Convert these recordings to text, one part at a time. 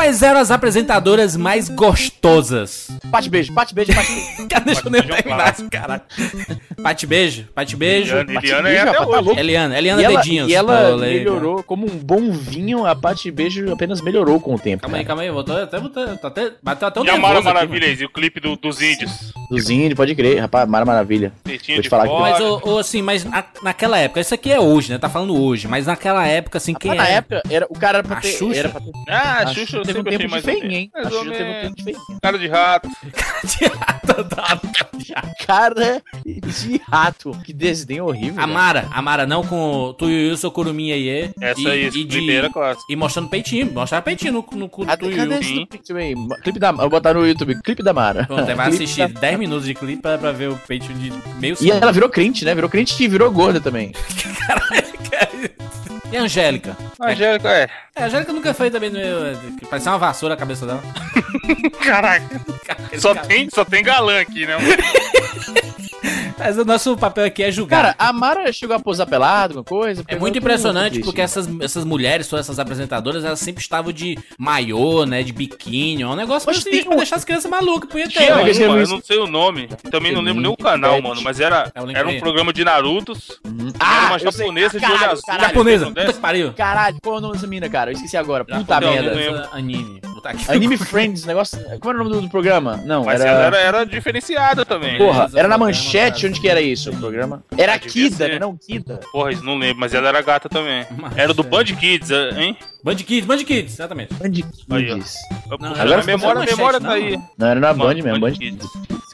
Quais eram as apresentadoras mais gostosas? Pate beijo, pate beijo, pate beijo. Cara, deixa eu nem é terminar caralho. Pate beijo, pate beijo. Eliana, Eliana beijo, é até rapaz, tá hoje. louco. Eliana, Eliana E ela, Dedinhos. e ela Olê, melhorou, como um bom vinho, a Pate Beijo apenas melhorou com o tempo. Calma aí, cara. calma aí, voltou até, voltou, tá até, bateu até um E a Mara aqui, Maravilha aí, e o clipe do- dos índios. Dos índios, pode crer, rapaz, Mara Maravilha. Peitinho Vou de te falar que-. Mas, ô, assim, mas na- naquela época, isso aqui é hoje, né? Tá falando hoje, mas naquela época, assim, quem na é? época, era, o cara era pra A ter. Xuxa? Era pra ter Ah, a a Xuxa eu teve um tempo de mais ou menos. hein? A ou Xuxa teve um tempo de feinha. Cara de rato. Cara de rato. Que desdém horrível. Amara, Amara não com tu e eu sou Kuruminha Iê. Essa e, aí, e de, clipe era clássico. E mostrando peitinho, mostrar peitinho no, no cu do Cadê, tu cadê e esse aí? Clipe da, vou botar no YouTube, clipe da Mara. Pronto, aí vai assistir da- 10 minutos de clipe pra, pra ver o peitinho de meio E segundo. ela virou crente, né? Virou crente e virou gorda também. E a Angélica? A Angélica, é. É, a Angélica nunca foi também que Parecia uma vassoura a cabeça dela. Caraca. Só tem, só tem galã aqui, né? Mas o nosso papel aqui é julgar. Cara, a Mara chegou a posar pelado, alguma coisa? É muito impressionante porque essas, essas mulheres, todas essas apresentadoras, elas sempre estavam de maiô, né? De biquíni. É um negócio pra, Mas assim, tem pra um- deixar as crianças malucas. Podia ter, uma, eu muito- não sei o nome. Também não lembro nem o canal, mano. Mas era, É era um programa de Narutos. era Ah, uma eu sei. japonesa de Caralho, olho azul. caralho. Japonesa, Não puta que pariu. Caralho, qual é o nome dessa mina, cara? Eu esqueci agora. Puta merda. não. Anime. Anime Friends, negócio. Como era o nome do, programa? Não, Mas era. ela era, era diferenciada também. Porra, era na manchete. Onde que era isso? O programa? Era Kida, né? Não, Kida. Porra, isso não lembro, mas ela era gata também. Mas Era do é. Band Kids, hein? Band Kids, Band Kids, exatamente. Band Aí. Kids. Não, Agora agora a memória, a memória não, tá aí. Não, era na Band Mano, mesmo, Band Band Kids.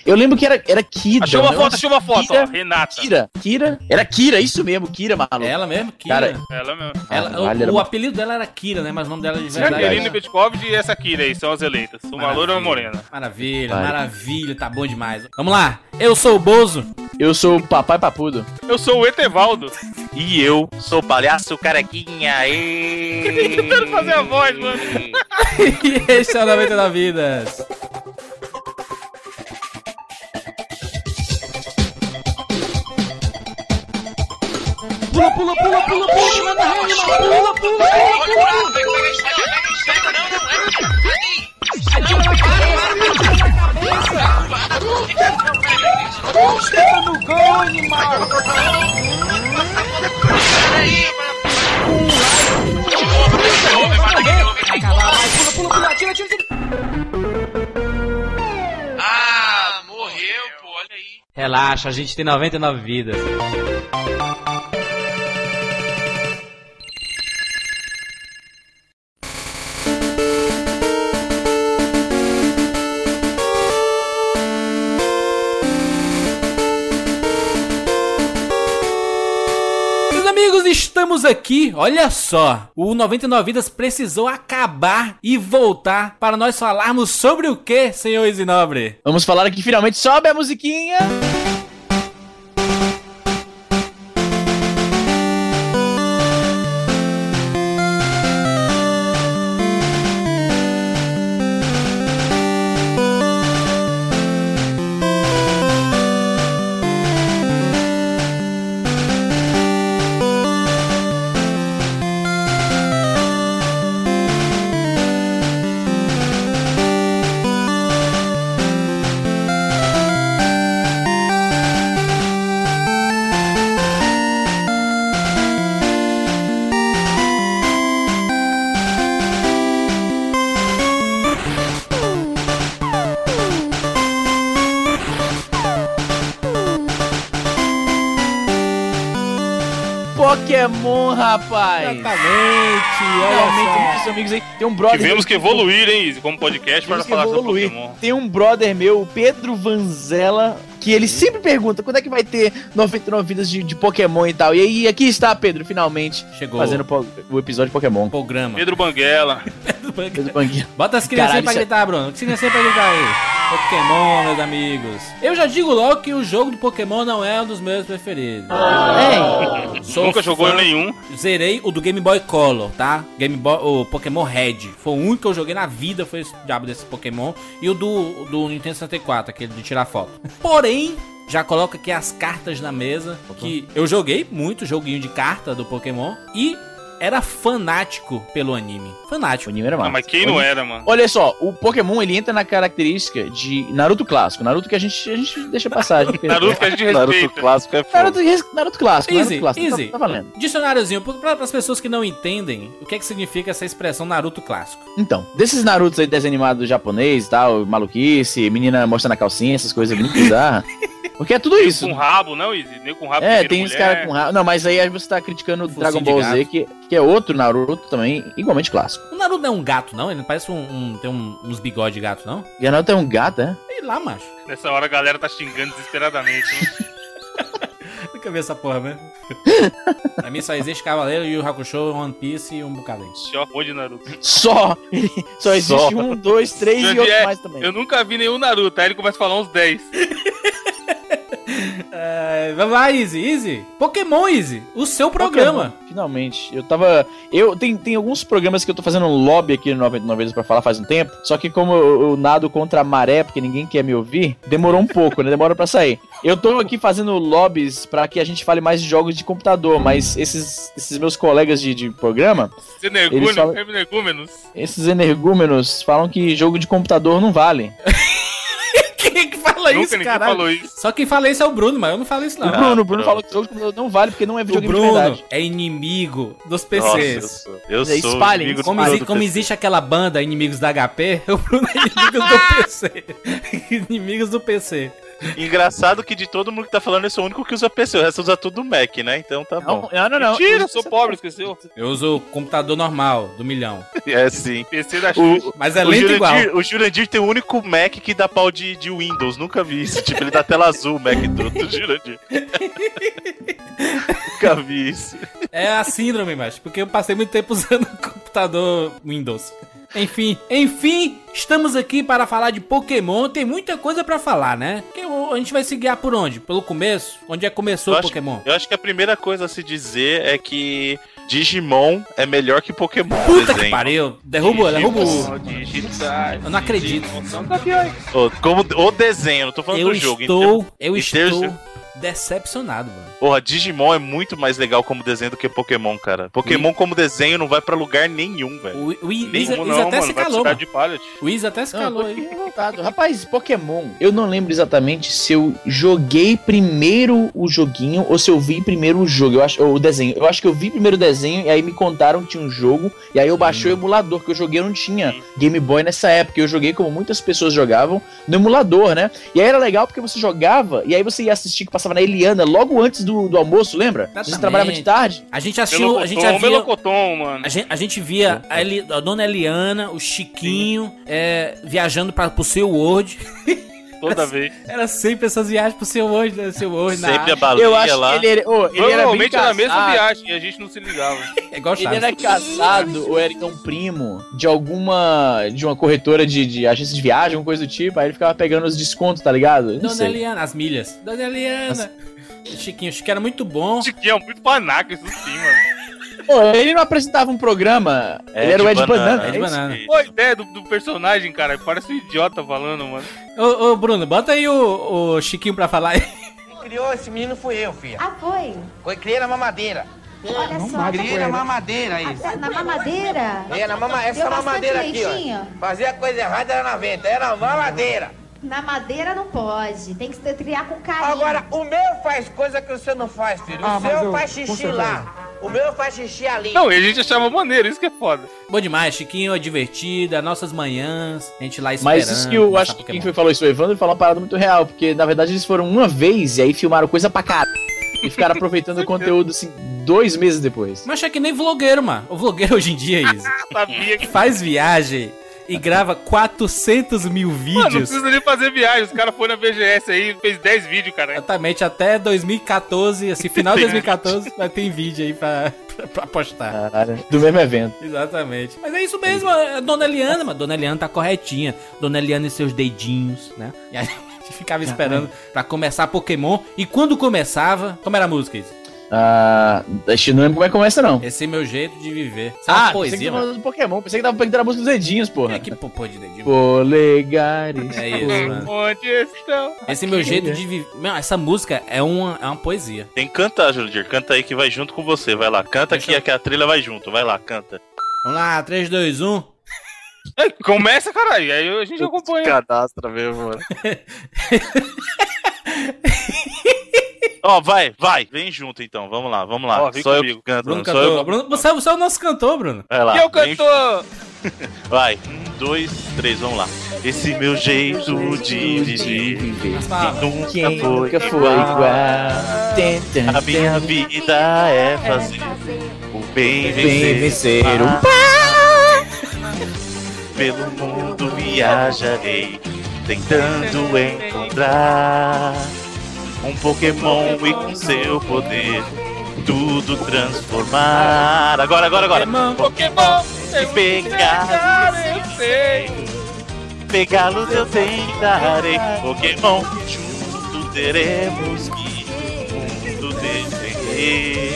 Eu lembro que era, era Kida. Achei uma foto, achei uma foto, Kira. ó. Renata. Kira. Kira? Era Kira, isso mesmo, Kira, maluco. Ela mesmo, Kira. Cara, Ela mesmo. Ela, Ah, o, vale, era o apelido dela era Kira, né? Mas o nome dela de Verdade. verdade. Jaqueline Petkovic e essa Kira aí são as eleitas. Uma loira e uma morena. Maravilha, Vai. maravilha, tá bom demais. Vamos lá, eu sou o Bozo. Eu sou o papai papudo. Eu sou o Etevaldo. E eu sou o palhaço carequinha. E... Tentando fazer a voz, mano. e este é o 99 Vidas. Pula, pula, pula, pula, pula, manda rede, pula, pula, pula, pula. Ah, morreu, pô, olha aí. Relaxa, a gente tem 99 vidas. Aqui. Olha só, o 99 Vidas precisou acabar e voltar para nós falarmos sobre o que, senhor Isinobre? Vamos falar aqui finalmente. Sobe a musiquinha. Exatamente, Realmente, olha muitos amigos aí. Tem um brother. Tivemos que evoluir, hein, como podcast para falar sobre evoluir. Pokémon. Tem um brother meu, o Pedro Vanzella, que ele sempre pergunta quando é que vai ter 99 vidas de, de Pokémon e tal. E aí, aqui está Pedro, finalmente, Chegou fazendo o episódio de Pokémon. o programa. Pedro Banguela. Pedro Banguinha. Bota as crianças aí Caralho, pra gritar, Bruno. Que crianças aí pra gritar aí? Pokémon, meus amigos. Eu já digo logo que o jogo do Pokémon não é um dos meus preferidos. É, Sou Nunca jogou fã- nenhum. Zerei o do Game Boy Color, tá? Game Boy, o Pokémon Red. Foi o único que eu joguei na vida, foi esse diabo desse Pokémon. E o do, do Nintendo 64, aquele de tirar foto. Porém, já coloco aqui as cartas na mesa. Que eu joguei muito joguinho de carta do Pokémon. E era fanático pelo anime. O Fanático. anime era Ah, massa. mas quem não era, mano? Olha só, o Pokémon ele entra na característica de Naruto clássico. Naruto que a gente, a gente deixa passar. A gente Naruto que a gente Naruto respeita. clássico é foda. Naruto, Naruto clássico, Easy, Naruto clássico. easy. Tá, tá valendo. Dicionáriozinho, para as pessoas que não entendem o que é que significa essa expressão Naruto clássico. Então, desses Narutos aí, desenho animado japonês e tal, maluquice, menina mostrando a calcinha, essas coisas muito bizarras. Porque é tudo isso. Com rabo, não, Izzy? Nem com rabo É, tem os mulher. caras com rabo. Não, mas aí você tá criticando o Dragon Ball. Z, que, que é outro Naruto também, igualmente clássico. O Naruto não é um gato, não? Ele não parece um. um- tem um- uns bigodes de gato, não? E Naruto é um gato, é? Sei lá, macho. Nessa hora a galera tá xingando desesperadamente. né? Nunca vi essa porra mesmo. pra mim só existe Cavaleiro, Yu Hakusho, One Piece e um bocado aí. Só foi de Naruto. Só! Só existe Só. um, dois, três e outro é, mais também. Eu nunca vi nenhum Naruto, aí ele começa a falar uns 10. É, vamos lá, Easy, Easy. Pokémon, Easy. O seu programa. Pokémon, finalmente. Eu tava. Eu tem, tem alguns programas que eu tô fazendo um lobby aqui no 99 vezes pra falar faz um tempo. Só que como eu, eu nado contra a maré, porque ninguém quer me ouvir, demorou um pouco, né? Demora pra sair. Eu tô aqui fazendo lobbies pra que a gente fale mais de jogos de computador, mas esses, esses meus colegas de, de programa, Os energúmenos, falam- energúmenos. esses energúmenos, falam que jogo de computador não vale. É fala Nunca isso, falou isso. Só quem fala isso é o Bruno, mas eu não falo isso, não. o Bruno, o Bruno falou que jogo de computador não vale porque não é o videogame de Bruno verdade. é inimigo dos Nossa, eu PCs. sou. Eu sou espalhem, inimigo do Como, mundo exi- do como PC. existe aquela banda Inimigos da HP, o Bruno é inimigo do PC. Inimigos do PC. Engraçado que de todo mundo que tá falando, eu sou o único que usa PC. O resto usa tudo Mac, né? Então tá Não, bom. não, não. não. Mentira, eu sou pobre, esqueceu? Eu uso o computador normal, do milhão. É sim. PC da. O, Mas é o, lento igual. O Jurandir tem o único Mac que dá pau de, de Windows. Nunca vi isso. Tipo, ele dá tela azul, o Mac do, do Jurandir. Nunca vi isso. É a síndrome, mas porque eu passei muito tempo usando o computador Windows. Enfim, enfim, estamos aqui para falar de Pokémon. Tem muita coisa pra falar, né? Que a gente vai se guiar por onde? Pelo começo? Onde é que começou Eu o Pokémon? Eu acho que a primeira coisa a se dizer é que Digimon é melhor que Pokémon. Puta que desenho. pariu! Derruba, derruba o. Digimon digitais. Eu não acredito. São campeões. Ô, Como o desenho, não tô falando Eu do jogo. estou, eu estou decepcionado, mano. Porra, Digimon é muito mais legal como desenho do que Pokémon, cara. Pokémon como desenho não vai pra lugar nenhum, velho. O, Nem Isa, Isa não, até mano. se calou. O Isa até se Não, calou eu tô aí. Rapaz, Pokémon, eu não lembro exatamente se eu joguei primeiro o joguinho ou se eu vi primeiro o jogo, eu acho, ou o desenho. Eu acho que eu vi primeiro o desenho e aí me contaram que tinha um jogo e aí eu baixei o emulador, que eu joguei, eu não tinha Sim. Game Boy nessa época. Eu joguei como muitas pessoas jogavam no emulador, né? E aí era legal porque você jogava e aí você ia assistir que passava na Eliana logo antes do, do almoço, lembra? Você trabalhava de tarde. A gente assistiu, a gente via, Melocoton, mano. a gente, a gente via a, Eli- a dona Eliana, o Chiquinho, é, viajando para pro seu World. Toda vez. Era sempre essas viagens pro seu World, né? Seu na Sempre a balinha Eu acho lá. que ele era, oh, ele era bem Provavelmente era a mesma viagem e a gente não se ligava. É igual Ele era casado ou era então primo de alguma. de uma corretora de, de agência de viagem, alguma coisa do tipo, aí ele ficava pegando os descontos, tá ligado? Não Dona sei. Eliana, as milhas. Dona Eliana. Chiquinho, Chiquinho era muito bom. Chiquinho é muito panaca, isso sim, mano. Pô, ele não apresentava um programa, ele era o Ed Banana. Ed é isso? Banana. Pô, a ideia do, do personagem, cara, parece um idiota falando, mano. Ô, ô, Bruno, bota aí o, o Chiquinho pra falar aí. criou esse menino fui eu, filha. Ah, foi? Foi criei na mamadeira. Olha só. Criei na mamadeira isso. Até na mamadeira? É, na mama, essa Deu mamadeira aqui, leitinho? ó. Fazia coisa errada era na venta, era mamadeira. Na madeira não pode. Tem que se criar com carinho. Agora, o meu faz coisa que o seu não faz, filho. O seu faz xixi lá. O meu faz xixi ali. Não, e a gente achava maneiro, isso que é foda. Bom demais, Chiquinho é divertido, é nossas manhãs, a gente lá esperando. Mas isso que eu acho que Pokémon. quem foi falou isso, o Evandro, falou uma parada muito real, porque na verdade eles foram uma vez e aí filmaram coisa pra caralho. E ficaram aproveitando o conteúdo assim, dois meses depois. Mas é que nem vlogueiro, mano. O vlogueiro hoje em dia, Izzy, Sabia que. faz viagem e grava 400 mil Mano, não vídeos. precisa nem fazer viagem. Os caras foram na BGS aí, fez 10 vídeos, cara. Exatamente, até 2014, assim, final de 2014, vai ter vídeo aí pra, pra, pra postar. Caralho, do mesmo evento. Exatamente. Mas é isso mesmo, a Dona Eliana, mas Dona Eliana tá corretinha. Dona Eliana e seus dedinhos, né? E a gente ficava esperando pra começar Pokémon. E quando começava, como era a música isso? Ah, que não lembro como é que começa, não. Esse é meu jeito de viver. Isso é Ah, pensei que poesia, tava mano. falando do Pokémon. Pensei que tava pegando a música dos dedinhos, porra. É que popô de dedinho. Polegares. É isso, mano. Onde estão? Esse é meu jeito de viver. Meu, essa música é uma, é uma poesia. Tem que cantar, Jurandir. Canta aí que vai junto com você. Vai lá, canta Deixa aqui eu- que a trilha vai junto. Vai lá, canta. Vamos lá, 3, 2, 1. Começa, caralho. Aí a gente acompanha. Cadastra mesmo, mano. Ó, vai, vai. Vem junto então. Vamos lá, vamos lá. Vem Só eu comigo. que canto. Bruno Só cantou. eu... Bruno, você, você é o nosso cantor, Bruno. Vai lá. E eu cantor. Vai, um, dois, três, vamos lá. Esse meu jeito de viver nunca Quem foi nunca foi igual. A minha vida é fazer o bem vencer. vencer o Pelo mundo viajarei, tentando encontrar um Pokémon e com seu poder tudo transformar. Agora, agora, agora. Pokémon. E pegar, eu sei. pegá-los eu tentarei. Pokémon, junto teremos que o mundo defender.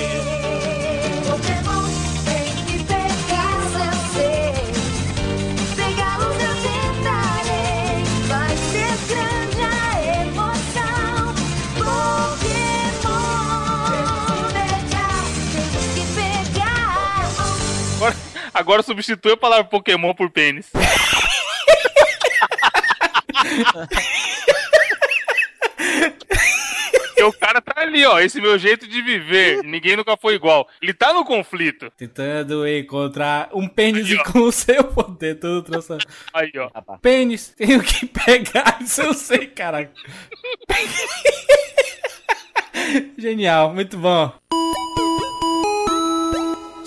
Agora, substitui a palavra Pokémon por pênis. Porque o cara tá ali, ó. Esse meu jeito de viver. Ninguém nunca foi igual. Ele tá no conflito. Tentando encontrar um pênis e com o seu poder tudo transformar. Aí, ó. Pênis, tenho que pegar. Isso eu sei, caraca. Genial, muito bom.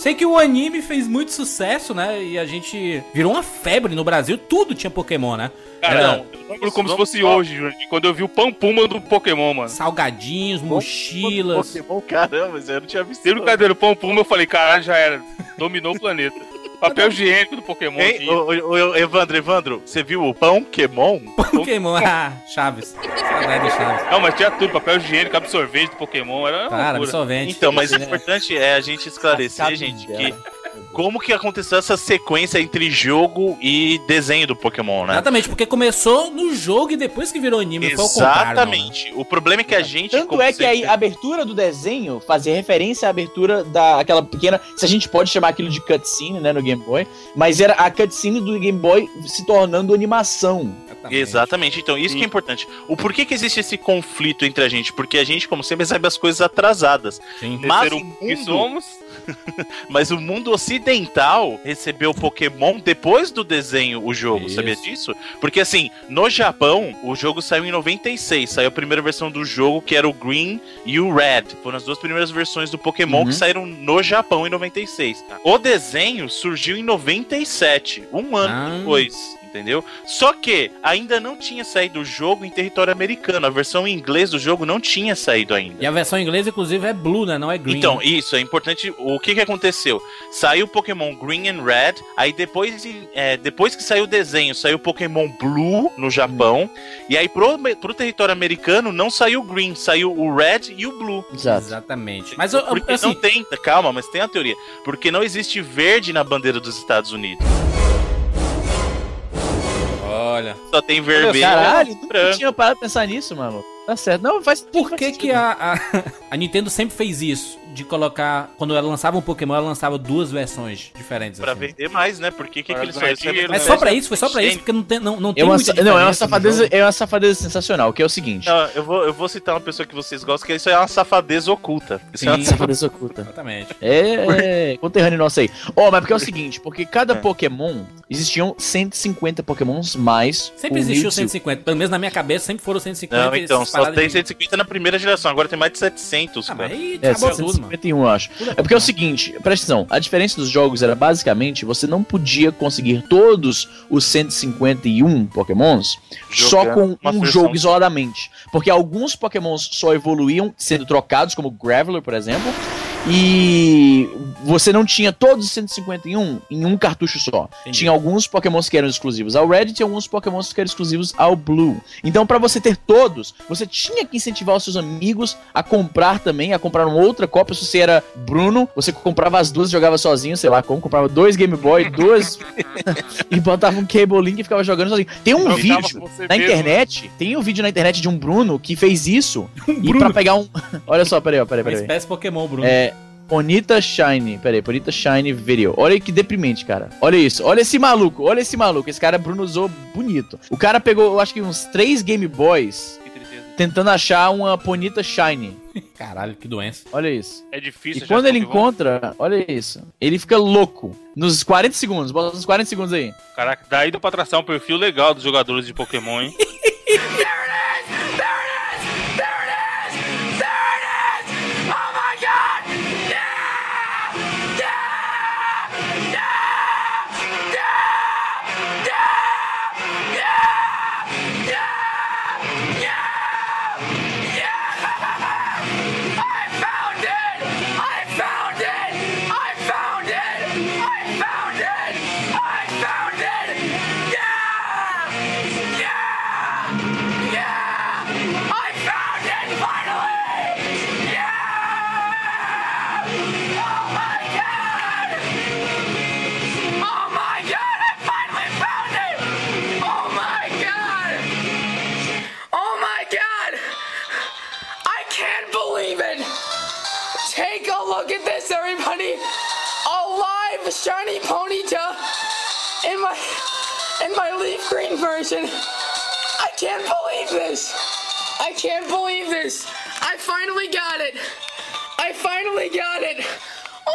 Sei que o anime fez muito sucesso, né? E a gente virou uma febre no Brasil. Tudo tinha Pokémon, né? Cara, Era não. Eu lembro como se fosse hoje. Quando eu vi o Pão Puma do Pokémon, mano. salgadinhos, mochilas. Pokémon, caramba, eu não tinha visto. Sem brincadeira, o Pão Puma, eu falei, caralho, já era. Dominou o planeta. Papel higiênico do Pokémon. Hein, ô, ô, ô, Evandro, Evandro, você viu o Pokémon? Pokémon, ah, Chaves. Saudade Chaves. Não, mas tinha tudo, papel higiênico, absorvente do Pokémon, era Cara, absorvente. Então, mas o importante é a gente esclarecer, gente, dela. que como que aconteceu essa sequência entre jogo e desenho do Pokémon, né? Exatamente, porque começou no jogo e depois que virou anime. Contrário. né? Exatamente. O problema é que a gente. Tanto é que sempre- a abertura do desenho fazia referência à abertura daquela pequena. Se a gente pode chamar aquilo de cutscene, né, no Game Boy. Mas era a cutscene do Game Boy se tornando animação. Exatamente. Exatamente, então isso que é importante. O porquê que existe esse conflito entre a gente? Porque a gente, como sempre, recebe as coisas atrasadas. Sim. Mas o que mundo, somos. mas o mundo ocidental recebeu Pokémon depois do desenho, o jogo, Isso. sabia disso? Porque assim, no Japão, o jogo saiu em 96, saiu a primeira versão do jogo, que era o Green e o Red. Foram as duas primeiras versões do Pokémon Uhum. que saíram no Japão em 96. O desenho surgiu em 97, um ano Ah. depois. Entendeu? Só que ainda não tinha saído o jogo em território americano. A versão em inglês do jogo não tinha saído ainda. E a versão inglesa, inclusive, é blue, né? Não é green. Então, isso é importante. O que que aconteceu? Saiu o Pokémon Green and Red, aí depois, de- é, depois que saiu o desenho, saiu o Pokémon Blue no Japão, e aí pro, pro território americano não saiu o Green, saiu o Red e o Blue. Exato. Exatamente. Mas eu, eu- Porque assim, não tem, calma, mas tem a teoria. Porque não existe verde na bandeira dos Estados Unidos. Olha. Só tem vermelho Caralho, nunca branco. tinha parado pra pensar nisso, mano. Tá certo. Não, faz Por que que a, a, a Nintendo sempre fez isso? De colocar, quando ela lançava um Pokémon, ela lançava duas versões diferentes. Pra assim. vender mais, né? Por que, que, eles só ganhar recebem dinheiro, Mas só pra isso? Foi só pra isso? Porque não tem, não, não tem É uma, não, é uma safadeza, é uma safadeza sensacional, que é o seguinte. Não, eu vou, eu vou citar uma pessoa que vocês gostam, que isso é uma safadeza oculta. Isso é uma Sim. Safadeza oculta. Exatamente. É, conterrâneo nosso aí. Ó, mas porque é o seguinte, porque cada É. Pokémon, existiam 150 Pokémons mais. Sempre existiu Mewtwo. 150. Pelo menos na minha cabeça sempre foram 150. Não, então, só tem de- 150 na primeira geração, agora tem mais de 700, Ah, cara. mas aí É, acabou tudo, mano. 151, eu acho. É porque é o seguinte, presta atenção, a diferença dos jogos era basicamente você não podia conseguir todos os 151 Pokémons só Jogando com uma um jogo isoladamente. Porque alguns Pokémons só evoluíam sendo trocados, como Graveler, por exemplo, E você não tinha todos os 151 em um cartucho só. Entendi. Tinha alguns pokémons que eram exclusivos ao Red e tinha alguns pokémons que eram exclusivos ao Blue. Então, pra você ter todos, você tinha que incentivar os seus amigos a comprar também, a comprar uma outra cópia. Se você era Bruno, você comprava as duas e jogava sozinho, sei lá como, comprava dois Game Boy, duas. e botava um Cable Link e ficava jogando sozinho. Tem um Jogava vídeo na mesmo, internet, tem um vídeo na internet de um Bruno que fez isso. e Bruno. pra pegar um. Olha só, peraí, ó, peraí, Uma peraí. espécie Pokémon, Bruno. É. Bonita Shine, peraí, Bonita Shine Video. Olha que deprimente, cara. Olha isso, olha esse maluco, olha esse maluco. Esse cara Bruno usou bonito. O cara pegou, eu acho que uns três Game Boys tentando achar uma Bonita Shine. Caralho, que doença. Olha isso. É E difícil. quando achar ele encontra, olha isso. Ele fica louco. Nos 40 segundos, bota uns 40 segundos aí. Caraca, daí dá pra traçar um perfil legal dos jogadores de Pokémon, hein? version. I can't believe this! I can't believe this! I finally got it! I finally got it!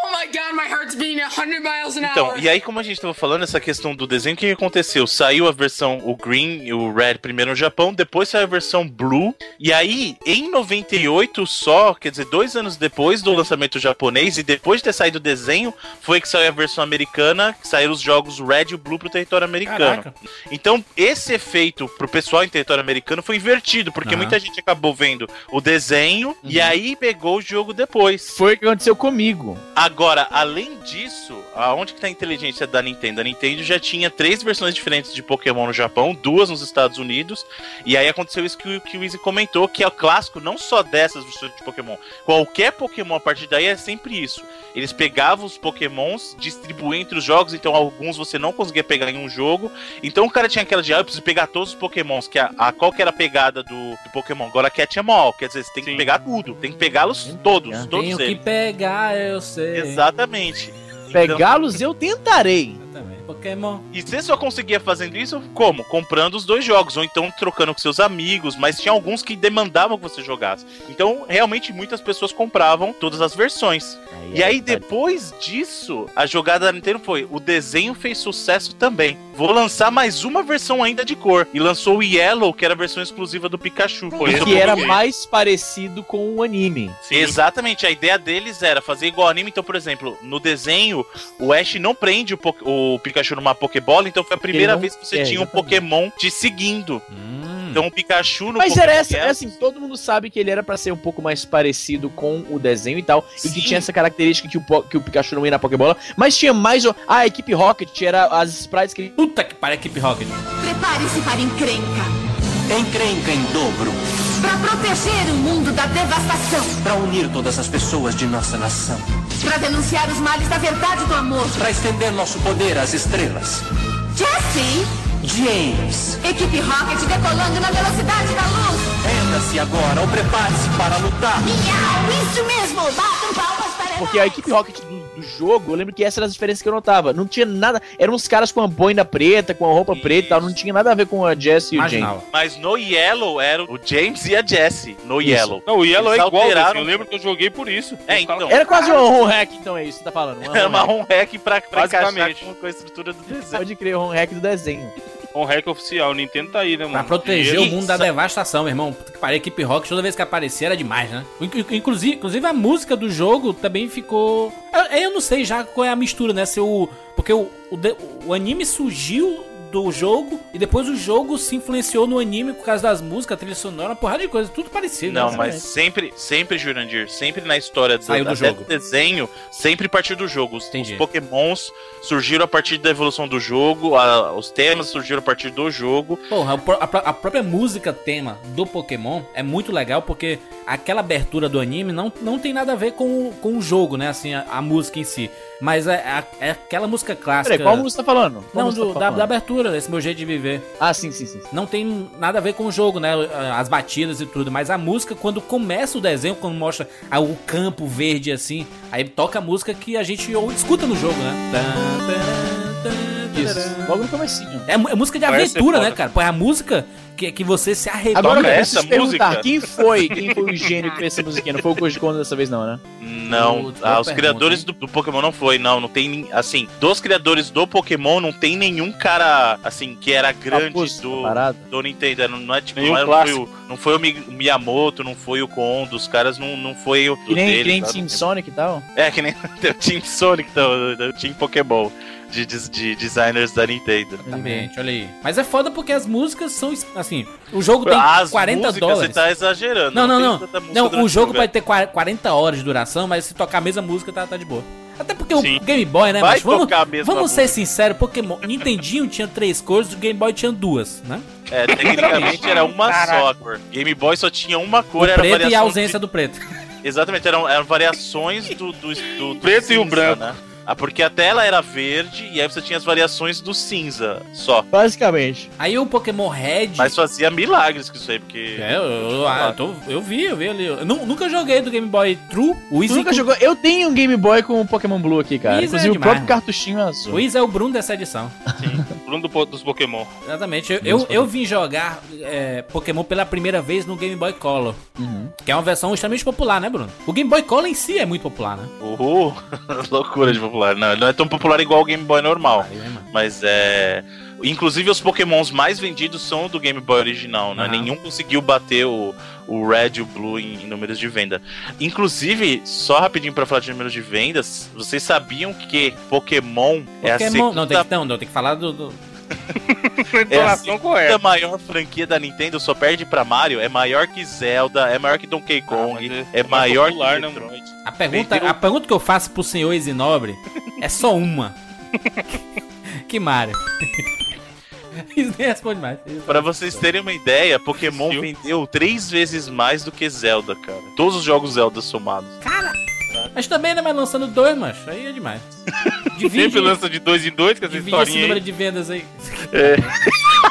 Oh my god, my heart's beating 100 miles an Então, hour! e aí, como a gente tava falando, essa questão do desenho, o que que aconteceu? Saiu a versão, o Green e o Red primeiro no Japão, depois saiu a versão Blue, e aí, em 98 só, quer dizer, dois anos depois do lançamento japonês, e depois de ter saído o desenho, foi que saiu a versão americana, que saíram os jogos Red e o Blue pro território americano. Caraca. Então, esse efeito pro pessoal em território americano foi invertido, porque Aham. muita gente acabou vendo o desenho, e aí pegou o jogo depois. Foi o que aconteceu comigo. Agora, além disso, aonde que tá a inteligência da Nintendo? A Nintendo já tinha três versões diferentes de Pokémon no Japão, duas nos Estados Unidos, e aí aconteceu isso que, o- que o Easy comentou, que é o clássico não só dessas versões de Pokémon. Qualquer Pokémon a partir daí é sempre isso. Eles pegavam os Pokémons, distribuíam entre os jogos, então alguns você não conseguia pegar em um jogo. Então o cara tinha aquela de, ah, eu preciso pegar todos os Pokémons, que a, a- qual que era a pegada do, do Pokémon? Agora catch em all, quer dizer, você tem que Sim. pegar tudo, tem que pegá-los todos, todos Tenho que eles. pegar, eu sei. Exatamente. Então- Pegá-los eu tentarei. Exatamente. Pokémon. E você só conseguia fazendo isso como? Comprando os dois jogos, ou então trocando com seus amigos, mas tinha alguns que demandavam que você jogasse. Então, realmente, muitas pessoas compravam todas as versões. E aí, depois disso, a jogada da Nintendo foi: o desenho fez sucesso também. Vou lançar mais uma versão ainda de cor. E lançou o Yellow, que era a versão exclusiva do Pikachu. Foi que era mais parecido com o anime. Exatamente, a ideia deles era fazer igual anime. Então, por exemplo, no desenho, o Ash não prende o, o Pikachu numa Pokébola, então foi a primeira não vez que você quer, tinha um. Pokémon te seguindo. Hum. Então o Pikachu no Mas Pokémon era essa, é assim, todo mundo sabe que ele era pra ser um pouco mais parecido com o desenho e tal, e Sim. que tinha essa característica que o, que o Pikachu não ia na Pokébola, mas tinha mais o- a equipe Rocket, era as sprites que Puta que pariu, Equipe Rocket. Prepare-se para encrenca. Encrenca em dobro. Para proteger o mundo da devastação. Para unir todas as pessoas de nossa nação. Para denunciar os males da verdade e do amor. Para estender nosso poder às estrelas. Jesse! James, Equipe Rocket decolando na velocidade da luz. renda-se agora ou prepare-se para lutar. Miau! Isso mesmo! Batam palmas para Porque a equipe Rocket do, jogo, eu lembro que essa era as diferenças que eu notava. Não tinha nada. Eram uns caras com a boina preta, com a roupa preta e tal. Não tinha nada a ver com a Jess e o James. Mas no Yellow era o James e a Jessie. No Yellow. Não, o Yellow Eles é igual, alteraram- assim, eu lembro que eu joguei por isso. É, então. Era quase um home hack, então é isso que você tá falando. Era uma home hack pra, pra encaixar Basicamente. com, com a estrutura do desenho. Pode crer, home hack do desenho. Um hack oficial, o Nintendo tá aí, né, mano? Pra proteger o mundo da devastação, meu irmão. Puta que pariu, Equipe Rocket, toda vez que aparecia era demais, né? Inclu- Inclusive, inclusive a música do jogo também ficou. Eu, eu não sei já qual é a mistura, né? Se o. Porque o, o, o anime surgiu do jogo e depois o jogo se influenciou no anime por causa das músicas, a trilha sonora, uma porrada de coisa, tudo parecido. Não, mas sempre, sempre, Jurandir, sempre na história do, Saiu do jogo. desenho, sempre partiu do jogo. Os, os pokémons surgiram a partir da evolução do jogo, a- os temas surgiram a partir do jogo. Porra, a, pró- a própria música tema do Pokémon é muito legal porque aquela abertura do anime não, não tem nada a ver com, o- com o jogo, né? Assim, a, a música em si. Mas é, é- é aquela música clássica. Peraí, qual música você tá falando? Qual Não, do- tá da, falando? da abertura, desse meu jeito de viver. Ah, sim, sim, sim. Não tem nada a ver com o jogo, né? As batidas e tudo. Mas a música, quando começa o desenho, quando mostra o campo verde assim, aí toca a música que a gente ou- escuta no jogo, né? Tan, tan, logo no comecinho. É, é música de aventura, né, cara? Pô, é a música que, que você se arrebenta. Agora, eu essa perguntar, música? quem foi, quem foi o gênio que fez essa musiquinha? Não foi o Koji Kondo dessa vez, não, né? Não, ah, os criadores do, do Pokémon não foi, não, não tem assim, dos criadores do Pokémon não tem nenhum cara assim que era grande do, parada. do Nintendo, não, não é tipo, não, é- não foi o, não foi o Mi- o Miyamoto, não foi o Kondo, os caras não, não foi o Que nem, dele, que nem? Team Sonic e tal. É, que nem o Team Sonic, então, o Team Pokémon de, de, de designers da Nintendo. Exatamente, olha aí. Mas é foda porque as músicas são, assim, o jogo tem As 40 músicas dólares. você tá exagerando. Não, não, não. música Não, o jogo pode ter 40 horas de duração, mas se tocar a mesma música, tá, tá de boa. Até porque Sim. o Game Boy, né, Vai mas vamos, tocar a mesma vamos ser sinceros, Pokémon, Nintendinho tinha três cores, o Game Boy tinha duas, né? É, tecnicamente era uma só cor. Game Boy só tinha uma cor, o era preto e a ausência do preto. de- Exatamente, eram, eram variações do, do, do, do Preto e o branco. Né? Ah, porque a tela era verde e aí você tinha as variações do cinza só. Basicamente. Aí o Pokémon Red... Mas fazia milagres com isso aí, porque. É, eu, eu, ah, eu tô- eu vi, eu vi ali. Eu nu- nunca joguei do Game Boy True. O Easy, nunca jogou? Eu tenho um Game Boy com o Pokémon Blue aqui, cara. Isso é Inclusive o demais, próprio mano. cartuchinho é azul. o Easy é o Bruno dessa edição. Bruno do dos Pokémon. Exatamente. Eu, eu, eu vim jogar é, Pokémon pela primeira vez no Game Boy Color. Uhum. Que é uma versão extremamente popular, né, Bruno? O Game Boy Color em si é muito popular, né? Uhul, loucura de popular. Não, não é tão popular igual o Game Boy normal. Mano? Mas é. Inclusive os pokémons mais vendidos são do Game Boy original, né? Aham. Nenhum conseguiu bater o, o Red e o Blue em, em números de venda. Inclusive, só rapidinho pra falar de números de vendas, vocês sabiam que Pokémon, é a Pokémon. segunda, Não, tem que, não, não, tem que falar do. do- é a correta. maior franquia da Nintendo, só perde pra Mario, é maior que Zelda, é maior que Donkey Kong, mas é, é maior popular, que né, Metroid. A pergunta, Vendeu- a pergunta que eu faço pro senhor Isinobre é só uma. que Mario. Isso nem responde mais. Pra vocês terem uma ideia, Pokémon vendeu três vezes mais do que Zelda, cara. Todos os jogos Zelda somados. Mas também, né, mas lançando dois, macho. Aí é demais. Divide, Sempre lança de dois em dois com essa divide esse historinha número aí. de vendas aí.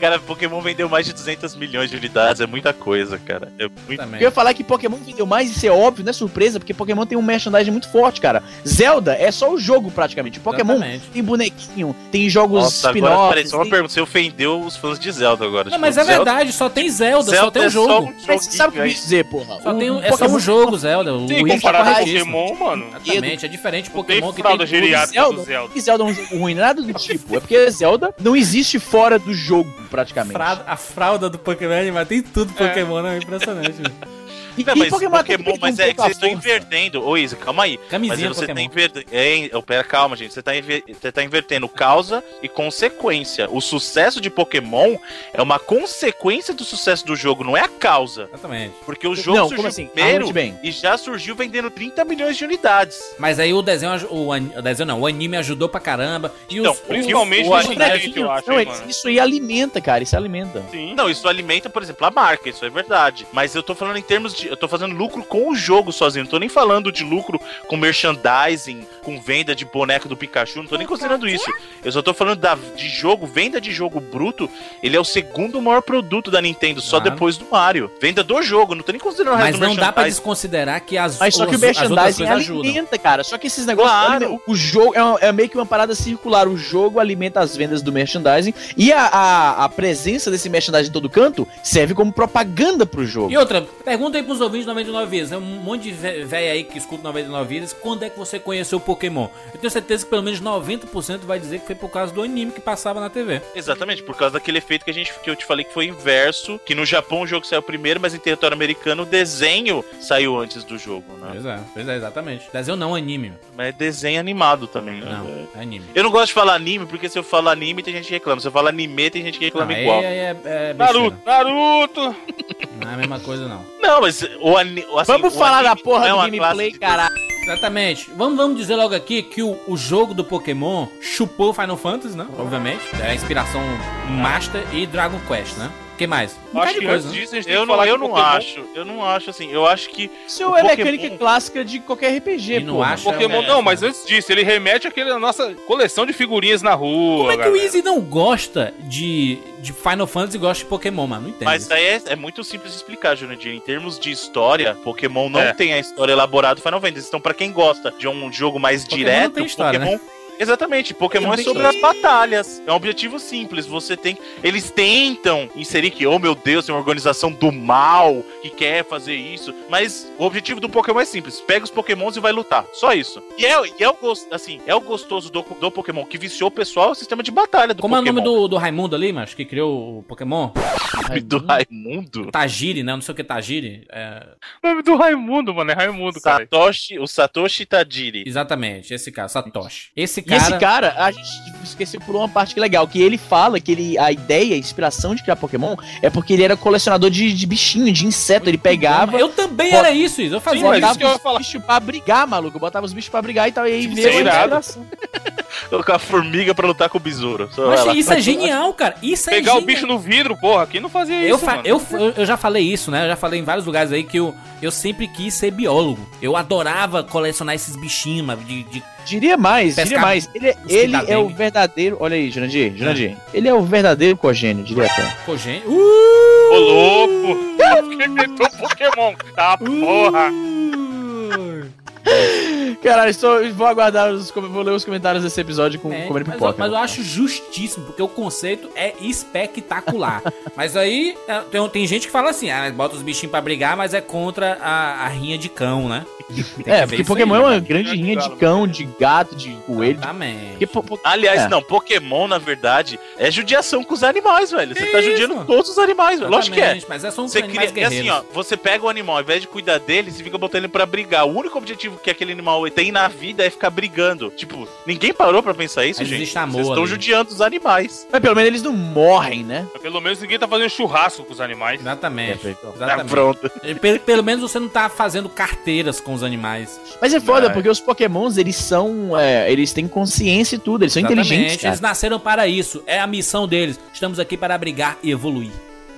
Cara, Pokémon vendeu mais de 200 milhões de unidades, é muita coisa, cara. É muito... Eu ia falar que Pokémon vendeu mais, isso é óbvio, não é surpresa, porque Pokémon tem um merchandising muito forte, cara. Zelda é só o jogo, praticamente. Pokémon Exatamente. tem bonequinho, tem jogos agora, peraí, só uma tem- pergunta. Você ofendeu os fãs de Zelda agora. Não, Tipo, mas é Zelda- verdade, só tem Zelda, só Zelda tem o é jogo. só um Mas você sabe o que eu quis dizer, porra? Só tem um, é só um jogo, Zelda. O Sim, comparado ao corretíssimo. Pokémon, mano. Exatamente, é diferente Pokémon que tem Zelda, do Zelda. que Zelda é um jogo ruim, nada do tipo. É porque Zelda não existe fora do jogo, praticamente. A fralda do Pokémon, mas tem tudo Pokémon, né? Impressionante. E, Não, e mas Pokémon, Pokémon, mas é que vocês estão invertendo. Ô, Isa, calma aí. Camisinha Mas você tá Pokémon. invertendo. É, pera, calma, gente. Você tá, inver- você tá invertendo causa e consequência. O sucesso de Pokémon é uma consequência do sucesso do jogo, não é a causa. Exatamente. Porque o jogo Não, surgiu como assim? primeiro Arrute bem. e já surgiu vendendo 30 milhões de unidades. Mas aí o desenho, o, an- o desenho não, o anime ajudou pra caramba. E Então, os, Principalmente o no anime- eu acho, Não, hein, mano. isso aí alimenta, cara, isso alimenta. Sim. Não, isso alimenta, por exemplo, a marca, isso é verdade. Mas eu tô falando em termos de. Eu tô fazendo lucro com o jogo sozinho. Não tô nem falando de lucro com merchandising, com venda de boneco do Pikachu. Não tô nem considerando isso. Eu só tô falando da, de jogo, venda de jogo bruto. Ele é o segundo maior produto da Nintendo, só Ah. depois do Mario. Venda do jogo, não tô nem considerando o resto Mas do não dá pra desconsiderar que as, Mas só que o merchandising alimenta, cara. Só que esses negócios. Claro. O jogo é, é meio que uma parada circular. O jogo alimenta as vendas do merchandising. E a, a, a presença desse merchandising em todo canto serve como propaganda pro jogo. E outra, pergunta aí pros pros ouvintes do 99 Vidas, é um monte de véi aí que escuta 99 Vidas, quando é que você conheceu o Pokémon? Eu tenho certeza que pelo menos 90% vai dizer que foi por causa do anime que passava na TV. Exatamente, por causa daquele efeito que a gente que eu te falei que foi inverso, que no Japão o jogo saiu primeiro, mas em território americano o desenho saiu antes do jogo, né? Pois é, pois é, exatamente. Desenho não, anime. Mas é desenho animado também, né? Não, é anime. Eu não gosto de falar anime, porque se eu falo anime, tem gente que reclama. Se eu falo anime, tem gente que reclama Não, aí igual. é, é, é besteira. Naruto, Naruto. Não é a mesma coisa, não. Não, mas o anime. Assim, Vamos o falar da porra é do gameplay, de- caralho. Exatamente. Vamos, vamos dizer logo aqui que o, o jogo do Pokémon chupou Final Fantasy, né? Obviamente. É a inspiração Master e Dragon Quest, né? O que mais? Um Acho que coisa, antes né? disso a gente tem Eu não, eu não Pokémon- acho. Eu não acho assim. Eu acho que. Isso O é Pokémon- mecânica clássica de qualquer RPG, E não pô. acha- Pokémon, É, não, mas antes disso, ele remete àquela nossa coleção de figurinhas na rua. Como é que o galera. Easy não gosta de, de Final Fantasy e gosta de Pokémon, mano? Não entendo. Mas aí é, é muito simples de explicar, Jurandir. Em termos de história, Pokémon não É. tem a história elaborada do Final Fantasy. Então, pra quem gosta de um jogo mais Pokémon direto, não tem história, né? Pokémon. Exatamente, Pokémon é sobre as batalhas. É um objetivo simples. Você tem. Eles tentam inserir que, oh meu Deus, tem uma organização do mal que quer fazer isso. Mas o objetivo do Pokémon é simples: pega os Pokémons e vai lutar. Só isso. E é, e é o gosto, assim, é o gostoso do, do Pokémon que viciou o pessoal é o sistema de batalha do Como é o Pokémon. nome do, do Raimundo ali, mas que criou o Pokémon? nome do Raimundo? Tajiri, né? Não sei o que é Tajiri. É, O nome do Raimundo, mano. É Raimundo, cara. Satoshi, o Satoshi Tajiri. exatamente, esse cara, Satoshi. Esse E cara. esse cara, a gente esqueceu por uma parte que é legal, que ele fala que ele, a ideia, a inspiração de criar Pokémon é porque ele era colecionador de, de bichinho, de inseto. Ele pegava, Eu também Bota- era isso, Isa. Eu fazia Sim, mas isso. que eu ia botava falar. os bichos pra brigar, maluco. Eu botava os bichos pra brigar e tal, e aí veio é inspiração. Colocar a formiga pra lutar com o besouro. Mas isso é genial, cara. Isso é Pegar o bicho no vidro, porra. Quem não fazia Eu, isso, fa- mano? eu, eu, eu já falei isso, né? Eu já falei em vários lugares aí que eu, eu sempre quis ser biólogo. Eu adorava colecionar esses bichinhos, mano, de, de Diria mais, diria mais. Ele, mosquito ele é o verdadeiro. Olha aí, Jurandir, Jurandir. Ele é o verdadeiro cogênio, diria até. cogênio. Uh! Ô, louco. Inventou Pokémon? Tá, porra. Caralho, estou, vou aguardar os, vou ler os comentários desse episódio com É, comendo mas, pipoca. eu, mas eu acho justíssimo, porque o conceito é espectacular. mas aí é, tem, tem gente que fala assim: ah, bota os bichinhos pra brigar, mas é contra a, a rinha de cão, né? Que É, porque isso Pokémon aí, é uma né? grande rinha de cão, de gato, de coelho. de- Exatamente. Porque, po- po- Aliás, É. não, Pokémon, na verdade, é judiação com os animais, velho. Você tá Isso. judiando todos os animais, velho. Lógico que é. Mas é só um Você cria, é assim, guerreiros. ó, você pega o animal, ao invés de cuidar dele, você fica botando ele pra brigar. O único objetivo que aquele animal tem na vida é ficar brigando. Tipo, ninguém parou pra pensar isso, Mas gente. amor Vocês estão judiando os animais. Mas pelo menos eles não morrem, né? Pelo menos ninguém tá fazendo churrasco com os animais. Exatamente. Perfeito. Tá Exatamente. pronto. Pelo, pelo menos você não tá fazendo carteiras com os animais. Mas é foda, porque os pokémons, eles são. é, eles têm consciência e tudo, eles são Exatamente. inteligentes. Eles Cara. nasceram para isso. É a missão deles. Estamos aqui para brigar e evoluir.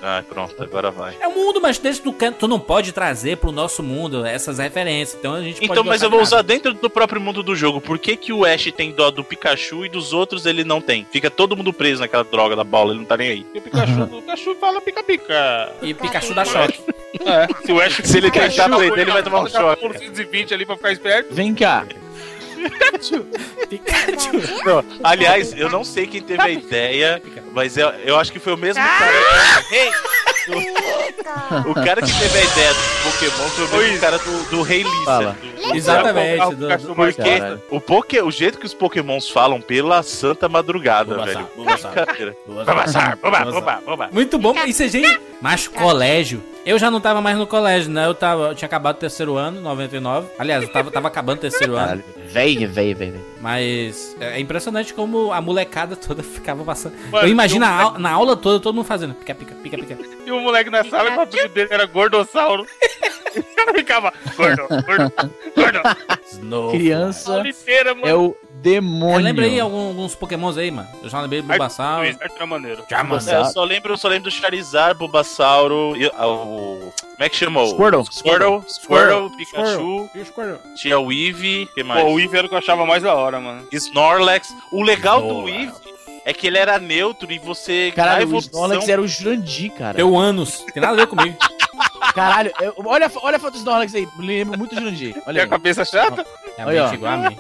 Ah, pronto, agora vai. É o mundo, mas desde tu, can- tu não pode trazer pro nosso mundo essas referências. Então a gente pode Então, mas eu vou usar dentro do próprio mundo do jogo. Por que, que o Ash tem dó do Pikachu e dos outros ele não tem? Fica todo mundo preso naquela droga da bola, ele não tá nem aí. E o Pikachu, o Pikachu fala pica-pica. E Pikachu dá choque. É, se o Ash Se ele tentar prender, ele vai tomar um choque. 420 ali pra ficar esperto. Vem cá. Pikachu. Não, aliás, eu não sei quem teve a ideia, mas eu, eu acho que foi o mesmo cara. Ei! O, o cara que teve a ideia do Pokémon foi o mesmo cara do, do Rei. Lisa. do- Exatamente. O do- do- mais Porque o, poké, o jeito que os Pokémons falam pela santa madrugada, Bulbasaur, velho. Bulba, Bulbasaur. Bulba, Bulba. Muito bom. Isso é gente. Mas colégio. Eu já não tava mais no colégio, né? Eu, tava, eu tinha acabado o terceiro ano, 99. Aliás, eu tava, tava acabando o terceiro ano. Véi, véi, véi, véi. Mas é impressionante como a molecada toda ficava passando. Mano, eu imagino um a na aula toda todo mundo fazendo pica, pica, pica, pica. E o moleque na sala, o apelido dele era Gordossauro. Ficava gordo, gordo, gordo. Snow. Criança inteira, mano. é o demônio. Lembra aí algum- alguns pokémons aí, mano? Eu já lembrei do Bulbasaur. Isso é maneiro. Charmander. É, eu só lembro, eu só lembro do Charizard, Bulbasauro, e, ah, o... Como é que chamou? Squirtle. Squirtle, Squirtle, Pikachu, E o Squirtle? tinha o Eevee, que mais? Pô, o Eve era o que eu achava mais da hora, mano. Snorlax. O legal do. Eevee é que ele era neutro e você... Caralho, o evolução- Snorlax era o Jurandir, cara. Teu ânus. Tem nada a ver comigo. Caralho, eu- olha, a olha a foto do Snorlax aí. Lembro muito do Jurandir. Tem Olha a aí. cabeça chata? Realmente Aí, ó. igual a mim.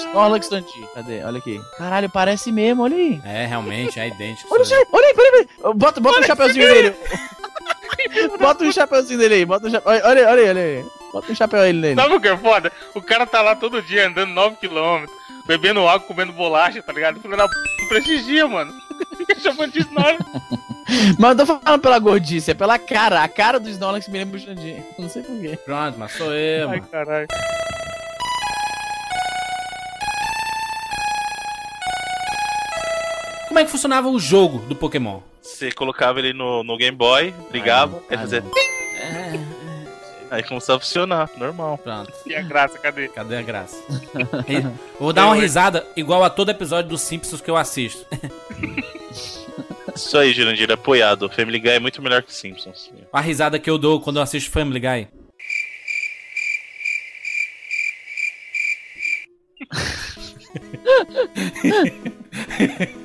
Snorlax Jurandir. Cadê? Olha aqui. Caralho, parece mesmo, olha aí. É, realmente, é idêntico. Olha isso aí, olha aí, olha aí. Bota, bota o chapeuzinho dele. Bota um chapeuzinho dele aí, bota um chapéu. Olha, olha, olha, olha aí. Bota um chapéu aí nele. Sabe o que é foda? O cara tá lá todo dia andando 9km, bebendo água, comendo bolacha, tá ligado? Filho da p não prestigia, mano. Fica chamando de Snorlax. Mas eu tô falando pela gordice, é pela cara. A cara do Snorlax me lembra o Xandinho. Não sei porquê. Pronto, mas sou eu, Ai, mano. caralho. Como é que funcionava o jogo do Pokémon? Você colocava ele no, no Game Boy, ligava, Ah, quer dizer, aí começava a funcionar, normal. Pronto. E a graça, cadê? Cadê a graça? Vou dar uma risada igual a todo episódio dos Simpsons que eu assisto. Isso aí, Jurandir, apoiado. Family Guy é muito melhor que Simpsons. A risada que eu dou quando eu assisto Family Guy.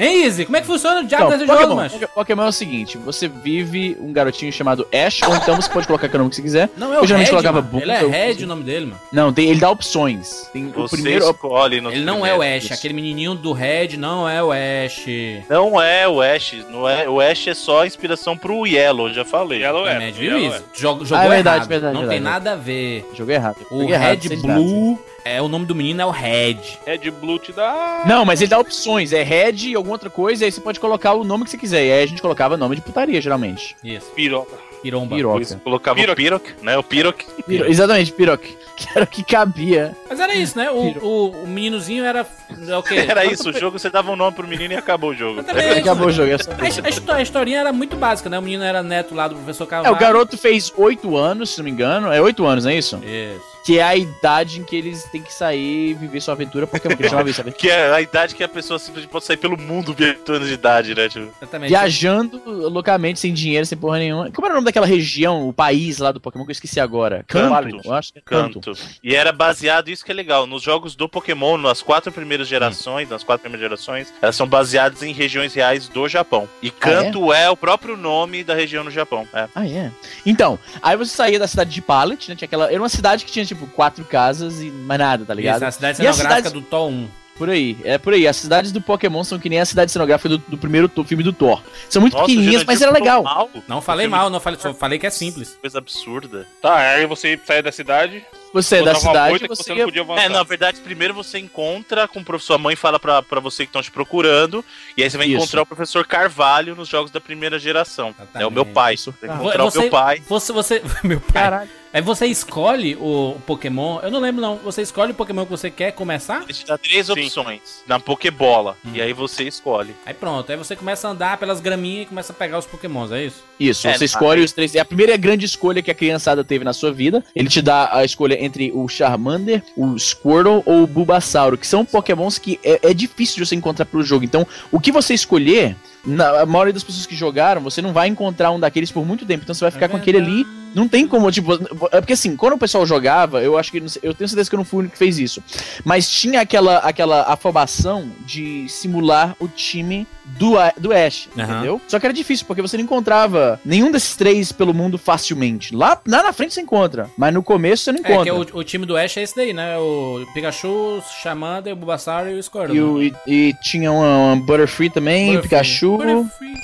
Hein, Easy? Como é que funciona o diabo Então, desse jogo, Pokémon, mano? Poké- Pokémon é o seguinte: você vive um garotinho chamado Ash, ou então você pode colocar o nome que você quiser. Não, é o eu geralmente Red, colocava. Boom, Ele é Red o nome dele, mano. Não, tem- ele dá opções. Tem o Você primeiro. escolhe no Ele não é o primeiro. Ash. Aquele menininho do Red não é o Ash. Não é o Ash. Não é, o Ash é só a inspiração pro Yellow, já falei. Yellow é. É, viu Yellow isso? Jogou, jogou Ah, é verdade, errado. verdade, não verdade. tem nada a ver. Joguei errado. O Joguei Red Blue é o nome do menino é o Red. é. Red Blue te dá. Não, mas ele dá opções. É Red e alguma outra coisa, e aí você pode colocar o nome que você quiser. E aí a gente colocava nome de putaria, geralmente. Isso. Piroca. Piromba. Piroca. Isso colocava Piroc. o Piroc, né? O Piroc. Piro- Exatamente, Piroc. Que era o que cabia. Mas era isso, né? O, o, o meninozinho era. É o quê? Era isso, o jogo você dava um nome pro menino e acabou o jogo. Exatamente. Acabou o jogo. É. A, a historinha era muito básica, né? O menino era neto lá do professor é, Carvalho. o garoto fez 8 anos, se não me engano. É 8 anos, não é isso? Isso. Que é a idade em que eles têm que sair e viver sua aventura Pokémon. Que isso, sabe? Que é a idade que a pessoa simplesmente pode sair pelo mundo com 8 anos de idade, né? Tipo, Exatamente. Viajando loucamente, sem dinheiro, sem porra nenhuma. Como era o nome daquela região, o país lá do Pokémon que eu esqueci agora? Canto. Eu acho que é Canto. canto. E era baseado, isso que é legal, nos jogos do Pokémon, nas quatro primeiras gerações, nas quatro primeiras gerações, elas são baseadas em regiões reais do Japão. E Canto é? o próprio nome da região no Japão. É. Ah, é? Então, aí você saía da cidade de Pallet, né? Tinha aquela. Era uma cidade que tinha, tipo, quatro casas e mais nada, tá ligado? Isso, a cidade cenográfica cidades- do Tom 1. Por aí, é por aí. As cidades do Pokémon são que nem a cidade cenográfica do, do primeiro to- filme do Thor. São muito Nossa, pequenininhas, mas era legal. mal. Não falei mal, não falei, só falei que é simples. Coisa absurda. Tá, aí você sai da cidade. Você é da cidade, você ia... não podia avançar. É, na verdade, primeiro você encontra com o professor, a mãe fala pra, pra você que estão te procurando, e aí você vai Isso. encontrar o professor Carvalho nos jogos da primeira geração. Exatamente. É o meu pai. Você vai Ah. encontrar o Você- meu pai. Você, você, meu pai. Caralho. Aí você escolhe o Pokémon. Eu não lembro não. Você escolhe o Pokémon que você quer começar. Ele te dá três Sim. opções na Pokébola, Hum. e aí você escolhe. Aí pronto. Aí você começa a andar pelas graminhas e começa a pegar os Pokémons, é isso? Isso, É, você escolhe os três. É a primeira grande escolha que a criançada teve na sua vida. Ele te dá a escolha entre o Charmander, o Squirtle ou o Bulbasauro, que são Pokémons que é, é difícil de você encontrar pro jogo. Então, o que você escolher, na, a maioria das pessoas que jogaram, você não vai encontrar um daqueles por muito tempo. Então você vai ficar com aquele ali. Não tem como, tipo. É porque assim, quando o pessoal jogava, eu acho que. Eu tenho certeza que eu não fui o único que fez isso. Mas tinha aquela, aquela afobação de simular o time do, do Ash, Aham. entendeu? Só que era difícil, porque você não encontrava nenhum desses três pelo mundo facilmente. Lá, lá na frente você encontra, mas no começo você não É, que encontra. é o, o time do Ash é esse daí, né? O Pikachu, o Charmander, o Bulbasaur e o Squirtle. E, né? e- e tinha uma, uma Butterfree também, Butterfree. Pikachu. Butterfree.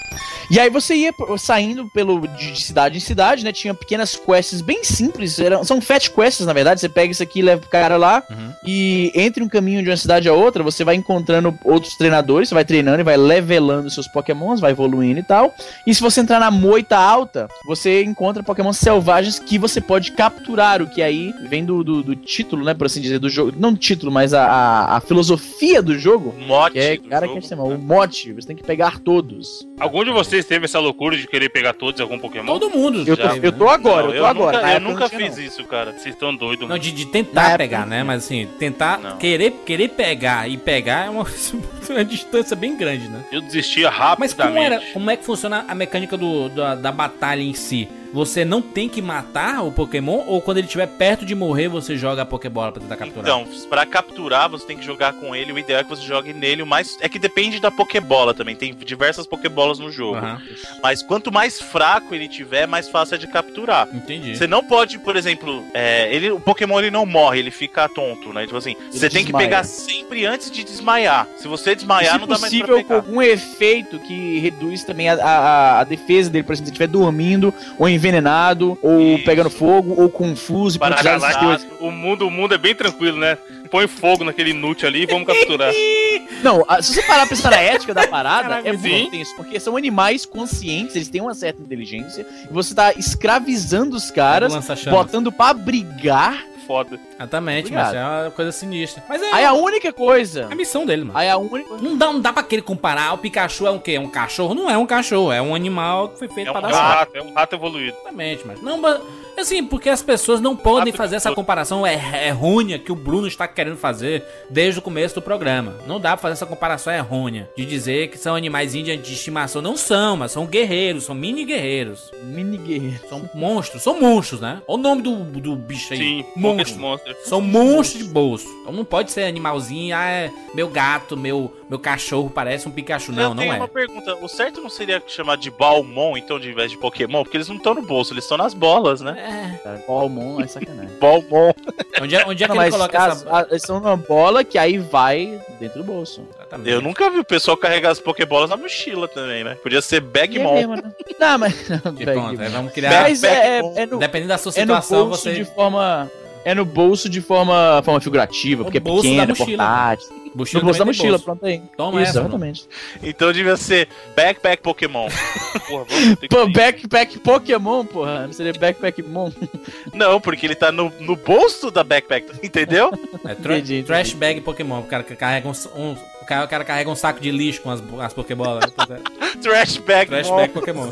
E aí você ia saindo pelo de, de cidade em cidade, né? Tinha pequenas quests bem simples. Eram, são fat quests, na verdade. Você pega isso aqui e leva pro cara lá. Uhum. E entre um caminho de uma cidade a outra, você vai encontrando outros treinadores. Você vai treinando e vai levelando seus pokémons, vai evoluindo e tal. E se você entrar na moita alta, você encontra pokémons selvagens que você pode capturar. O que aí vem do, do, do título, né? Por assim dizer, do jogo. Não do título, mas a, a, a filosofia do jogo. O mote Que é, do cara, jogo, que chama, o mote. Você tem que pegar todos. Algum de vocês teve essa loucura de querer pegar todos algum Pokémon? Todo mundo. Eu já tô, teve, eu né? tô agora, Não, eu tô agora. Nunca, eu nunca fiz não. isso, cara. Vocês estão doidos, Não, mano. de, de tentar pegar, né? Mas assim, tentar, Não. querer, querer pegar e pegar é uma, uma distância bem grande, né? Eu desistia Mas como, rapidamente. era, como é que funciona a mecânica do, da, da batalha em si? Você não tem que matar o Pokémon? Ou quando ele estiver perto de morrer, você joga a Pokébola pra tentar capturar? Então, pra capturar, você tem que jogar com ele. O ideal é que você jogue nele o mais. É que depende da Pokébola também. Tem diversas Pokébolas no jogo. Aham. Mas quanto mais fraco ele tiver, mais fácil é de capturar. Entendi. Você não pode, por exemplo, é, ele, o Pokémon ele não morre, ele fica tonto, né? Tipo assim, você tem que desmaia. pegar sempre antes de desmaiar. Se você desmaiar, se não dá mais pra possível, com pegar. algum efeito que reduz também a, a, a defesa dele, por exemplo, se ele estiver dormindo, ou envenenado, ou Isso. pegando fogo, ou confuso, e Para precisar dessas coisas. o mundo, o mundo é bem tranquilo, né? Põe fogo naquele inútil ali e vamos capturar. Não, se você parar pra pensar na ética da parada, Caraca, é sim. muito tenso, porque são animais conscientes, eles têm uma certa inteligência, e você tá escravizando os caras, botando pra brigar. Foda. Exatamente, Obrigado. mas é uma coisa sinistra. Mas é Aí a única coisa. a missão dele, mano. Aí a única. Não dá, não dá pra querer comparar. O Pikachu é um quê? É um cachorro? Não é um cachorro, é um animal que foi feito É pra um dar certo. rato, é um rato evoluído. Exatamente, mas. Não, mas. Assim, porque as pessoas não podem fazer essa comparação é, errônea que o Bruno está querendo fazer desde o começo do programa. Não dá pra fazer essa comparação errônea de dizer que são animais de de estimação. Não são, mas são guerreiros, são mini guerreiros. Mini guerreiro. São monstros, são monstros, né? Olha o nome do, do bicho aí. Sim, monstro. Pocket São monstros de bolso. Então não pode ser animalzinho, ah, é meu gato, meu, meu cachorro parece um Pikachu. Não, Eu não tenho é. uma pergunta. O certo não seria chamar de Balmon, então, de invés de Pokémon? Porque eles não estão no bolso, eles estão nas bolas, né? É. Cara, Balmon é sacanagem. Balmon. Onde é, onde é que Não, ele mas coloca as- essa. a- eles são numa bola que aí vai dentro do bolso. Exatamente. Eu nunca vi o pessoal carregar as Pokébolas na mochila também, né? Podia ser é Bagmon. mesmo, né? Não, mas. Não, Que Bagmon. ponto, aí vamos criar. Mas é, é, é no, Dependendo da sua é no situação, bolso você. de forma. É no bolso de forma, forma figurativa, porque é pequeno, é portátil. Mochila No bolso da mochila, bolso. pronto aí. Toma Isso, essa, exatamente. Então devia ser Backpack Pokémon. Porra, Pô, backpack Pokémon, porra. Não seria backpack Mon. Não, porque ele tá no, no bolso da backpack, entendeu? É tra Entendi, entendi. trash bag Pokémon. O cara carrega um. um- o, cara, o cara carrega um saco de lixo com as, as Pokébolas. Trash Bag trash bag Pokémon.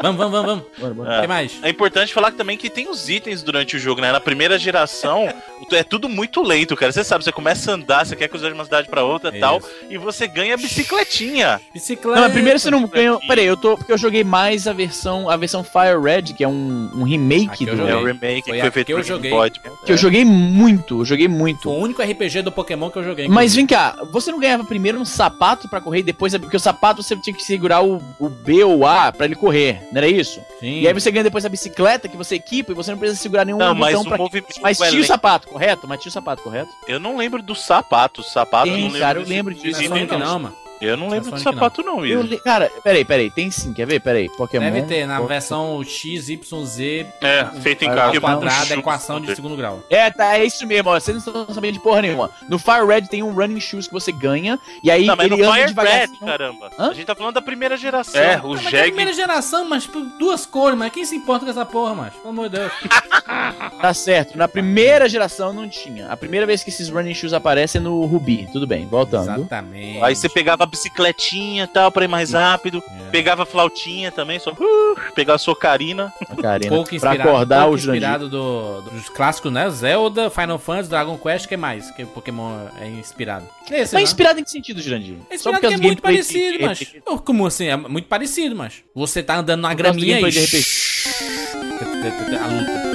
Vamos, vamos, vamos, vamos. Bora, bora. O que mais? É importante falar também que tem os itens durante o jogo, né? Na primeira geração, é tudo muito lento, cara. Você sabe, você começa a andar, você quer cruzar de uma cidade pra outra e É tal, isso. e você ganha bicicletinha. Bicicleta. Não, mas primeiro você não ganhou. Peraí, eu tô. Porque eu joguei mais a versão, a versão Fire Red, que é um, um remake do. É o remake Foi que foi feito que eu joguei. Boy. Que eu joguei muito, eu joguei muito. Foi o único RPG do Pokémon que eu joguei. Mas vem cá, você não ganhava primeiro um sapato pra correr e depois. Porque o sapato você tinha que segurar o, o B ou A pra ele correr, não era isso? Sim. E aí você ganha depois a bicicleta que você equipa e você não precisa segurar nenhum Não, mas botão o pra. movimento Mas é tinha o sapato, correto? Mas tinha o sapato, correto? Eu não lembro do sapato. Sapato, Tem, eu não lembro cara, eu lembro Não disso. Sonic não. não, mano. Eu não lembro do sapato, não, Eu Isa. le- Cara, peraí, peraí, tem sim, quer ver? Peraí, Pokémon. Deve ter, na Po- versão XYZ, É, feito em casa. quadrado, Pokémon. equação de segundo grau. É, tá, é isso mesmo, ó. Vocês não estão sabendo de porra nenhuma. No Fire Red tem um running shoes que você ganha, e aí Não, mas ele no anda Fire devagarzinho. Red, caramba. Hã? A gente tá falando da primeira geração. É, o Mas é primeira geração, mas duas cores, mas quem se importa com essa porra, mas? Pelo amor de Deus. Tá certo, na primeira geração não tinha. A primeira vez que esses running shoes aparecem é no Ruby. Tudo bem, voltando. Exatamente. Aí você pegava bicicletinha e tal, pra ir mais rápido. É. Pegava flautinha também, só. Uh, pegava a sua carina. Karina, pouco pra inspirado, acordar pouco o inspirado do, dos clássicos, né? Zelda, Final Fantasy, Dragon Quest, que mais? Que Pokémon é inspirado? Esse, Mas né? inspirado em que sentido, Jurandir? É inspirado que é muito gameplay parecido, de- mas. Como assim? É muito parecido, mas. Você tá andando na do graminha e. de RPG. A luta.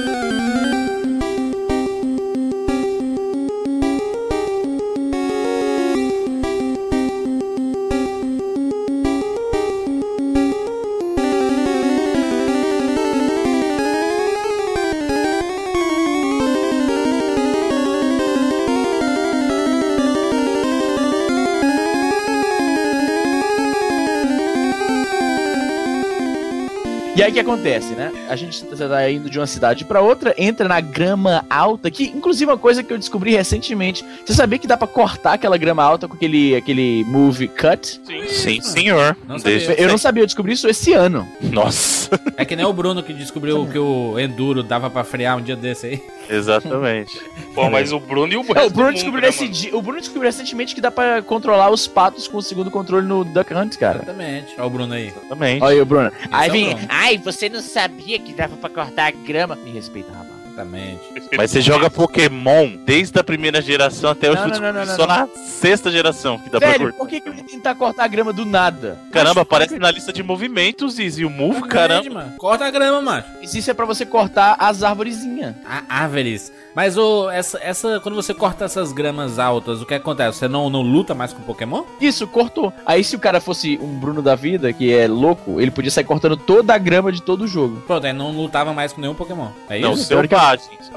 E aí o que acontece, né? A gente tá indo de uma cidade pra outra, entra na grama alta, que inclusive é uma coisa que eu descobri recentemente. Você sabia que dá pra cortar aquela grama alta com aquele, aquele move cut? Sim. Sim, senhor. Não Eu não sabia, eu descobri isso esse ano. Nossa. É que nem o Bruno que descobriu que o Enduro dava pra frear um dia desse aí. Exatamente. Pô, mas o Bruno e o É, resto o, do Bruno mundo, descobriu né, esse dia, o Bruno descobriu recentemente que dá pra controlar os patos com o segundo controle no Duck Hunt, cara. Exatamente. Olha o Bruno aí. Exatamente. Olha aí o Bruno. Aí é o vem, Bruno. ai, você não sabia que dava pra cortar a grama. Me respeita, rapaz. Exatamente. Mas você joga Pokémon desde a primeira geração até hoje, Não, não, não, não, só na sexta geração que dá pra Velho, cortar. por que, que eu ia tentar cortar a grama do nada? Caramba, aparece na lista de movimentos, Easy, o Move, Verdade, caramba. mano. Corta a grama, mano. Isso é pra você cortar as arvorezinhas. A árvores. Mas o, essa, essa, quando você corta essas gramas altas, o que acontece? Você não, não luta mais com Pokémon? Isso, cortou. Aí se o cara fosse um Bruno da vida, que é louco, ele podia sair cortando toda a grama de todo o jogo. Pronto, aí não lutava mais com nenhum Pokémon. É Não, isso? seu bate. O seu